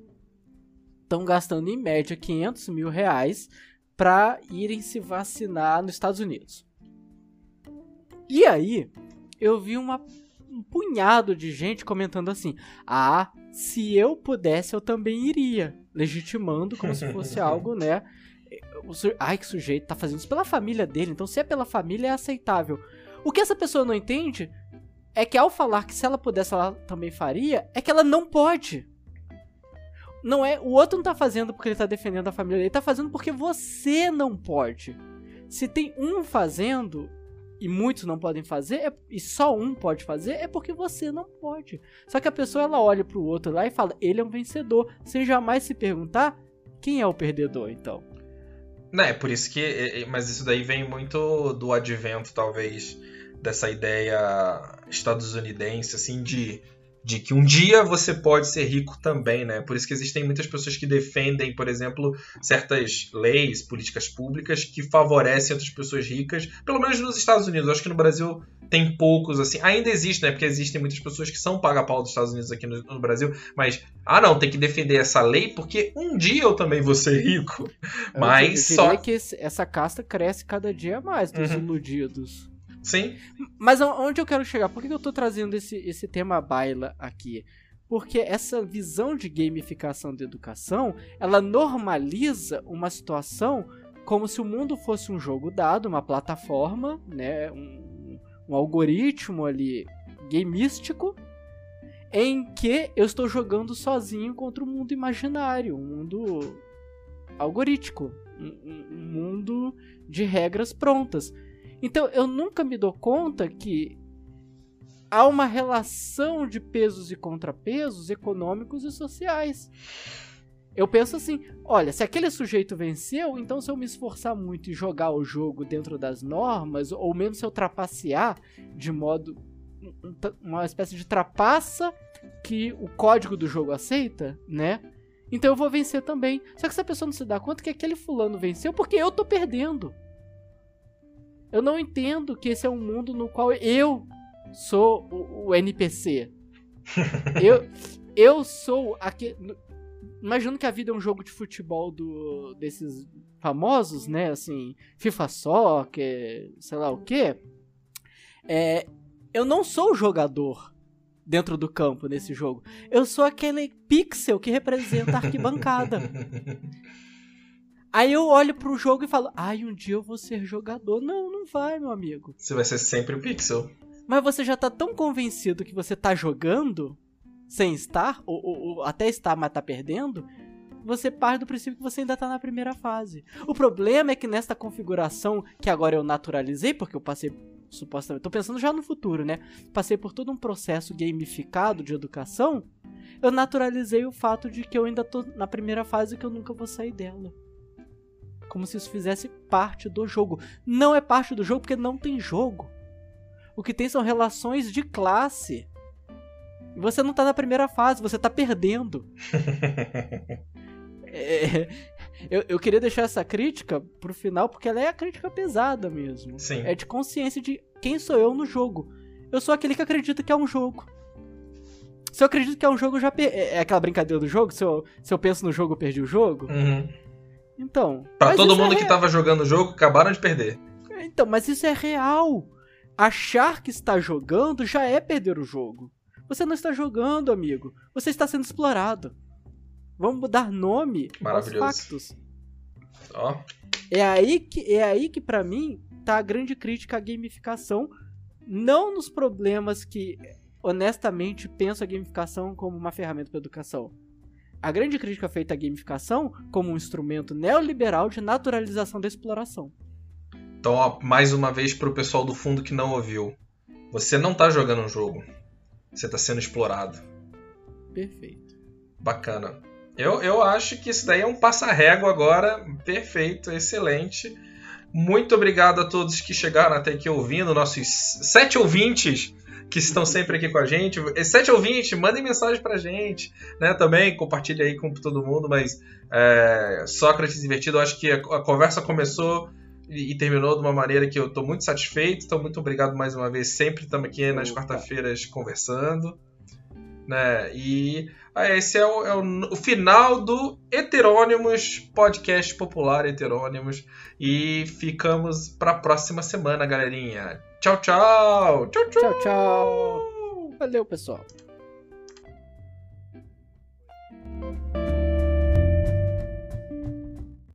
estão gastando em média 500 mil reais para irem se vacinar nos Estados Unidos. E aí, eu vi uma, um punhado de gente comentando assim: ah, se eu pudesse, eu também iria. Legitimando como se fosse algo, né? Ai, que sujeito, tá fazendo isso pela família dele, então se é pela família é aceitável. O que essa pessoa não entende é que ao falar que se ela pudesse, ela também faria, é que ela não pode. Não é, o outro não tá fazendo porque ele tá defendendo a família dele, ele tá fazendo porque você não pode. Se tem um fazendo, e muitos não podem fazer, é, e só um pode fazer, é porque você não pode. Só que a pessoa ela olha pro outro lá e fala, ele é um vencedor, sem jamais se perguntar quem é o perdedor, então. Não, é por isso que. É, é, mas isso daí vem muito do advento, talvez, dessa ideia estadunidense, assim, de de que um dia você pode ser rico também, né? Por isso que existem muitas pessoas que defendem, por exemplo, certas leis, políticas públicas que favorecem outras pessoas ricas, pelo menos nos Estados Unidos. Eu acho que no Brasil tem poucos, assim. Ainda existe, né? Porque existem muitas pessoas que são paga-pau dos Estados Unidos aqui no, no, Brasil, mas, ah, não, tem que defender essa lei porque um dia eu também vou ser rico. Mas eu, eu só. que essa casta cresce cada dia mais dos uhum. iludidos. Sim. Mas onde eu quero chegar? Por que eu tô trazendo esse, esse tema baila aqui? Porque essa visão de gamificação da educação, ela normaliza uma situação como se o mundo fosse um jogo dado, uma plataforma, né, um, um algoritmo ali gameístico em que eu estou jogando sozinho contra um mundo imaginário, um mundo algorítmico, um, um mundo de regras prontas. Então eu nunca me dou conta que há uma relação de pesos e contrapesos econômicos e sociais. Eu penso assim: olha, se aquele sujeito venceu, então se eu me esforçar muito e jogar o jogo dentro das normas, ou mesmo se eu trapacear de modo. uma espécie de trapaça que o código do jogo aceita, né? Então eu vou vencer também. Só que essa pessoa não se dá conta que aquele fulano venceu porque eu tô perdendo. Eu não entendo que esse é um mundo no qual eu sou o, o NPC. eu, eu sou aquele. Imagino que a vida é um jogo de futebol do, desses famosos, né? Assim, FIFA Soccer, sei lá o quê. É, eu não sou o jogador dentro do campo nesse jogo. Eu sou aquele pixel que representa a arquibancada. Aí eu olho pro jogo e falo, ai, um dia eu vou ser jogador. Não, não vai, meu amigo. Você vai ser sempre o pixel. Mas você já tá tão convencido que você tá jogando sem estar, ou, ou, ou até estar, mas tá perdendo, você parte do princípio que você ainda tá na primeira fase. O problema é que nesta configuração que agora eu naturalizei, porque eu passei supostamente, tô pensando já no futuro, né? Passei por todo um processo gamificado de educação, eu naturalizei o fato de que eu ainda tô na primeira fase e que eu nunca vou sair dela. Como se isso fizesse parte do jogo. Não é parte do jogo porque não tem jogo. O que tem são relações de classe. E você não tá na primeira fase, você tá perdendo. é, eu, eu queria deixar essa crítica pro final, porque ela é a crítica pesada mesmo. Sim. É de consciência de quem sou eu no jogo. Eu sou aquele que acredita que é um jogo. Se eu acredito que é um jogo, já per... É, é aquela brincadeira do jogo? Se eu, se eu penso no jogo, eu perdi o jogo? Uhum. Então. Pra todo mundo é que tava jogando o jogo, acabaram de perder. Então, mas isso é real. Achar que está jogando já é perder o jogo. Você não está jogando, amigo. Você está sendo explorado. Vamos dar nome aos factos. Ó. É aí que é aí que para mim tá a grande crítica à gamificação, não nos problemas que honestamente penso a gamificação como uma ferramenta para educação. A grande crítica feita à gamificação como um instrumento neoliberal de naturalização da exploração. Então, ó, mais uma vez para o pessoal do fundo que não ouviu. Você não está jogando um jogo. Você está sendo explorado. Perfeito. Bacana. Eu, eu acho que isso daí é um passa-régua agora. Perfeito, excelente. Muito obrigado a todos que chegaram até aqui ouvindo, nossos sete ouvintes que estão sempre aqui com a gente. Sete ouvintes, mandem mensagem pra gente, né? Também compartilhe aí com todo mundo, mas é, Sócrates Invertido, eu acho que a, a conversa começou e, terminou de uma maneira que eu estou muito satisfeito. Então, muito obrigado mais uma vez. Sempre estamos aqui nas quarta-feiras conversando. Né? E esse é, o, é o, o, final do Heterônimos, podcast popular Heterônimos. E ficamos para a próxima semana, galerinha. Tchau, tchau! Tchau, tchau! Tchau, tchau! Valeu, pessoal!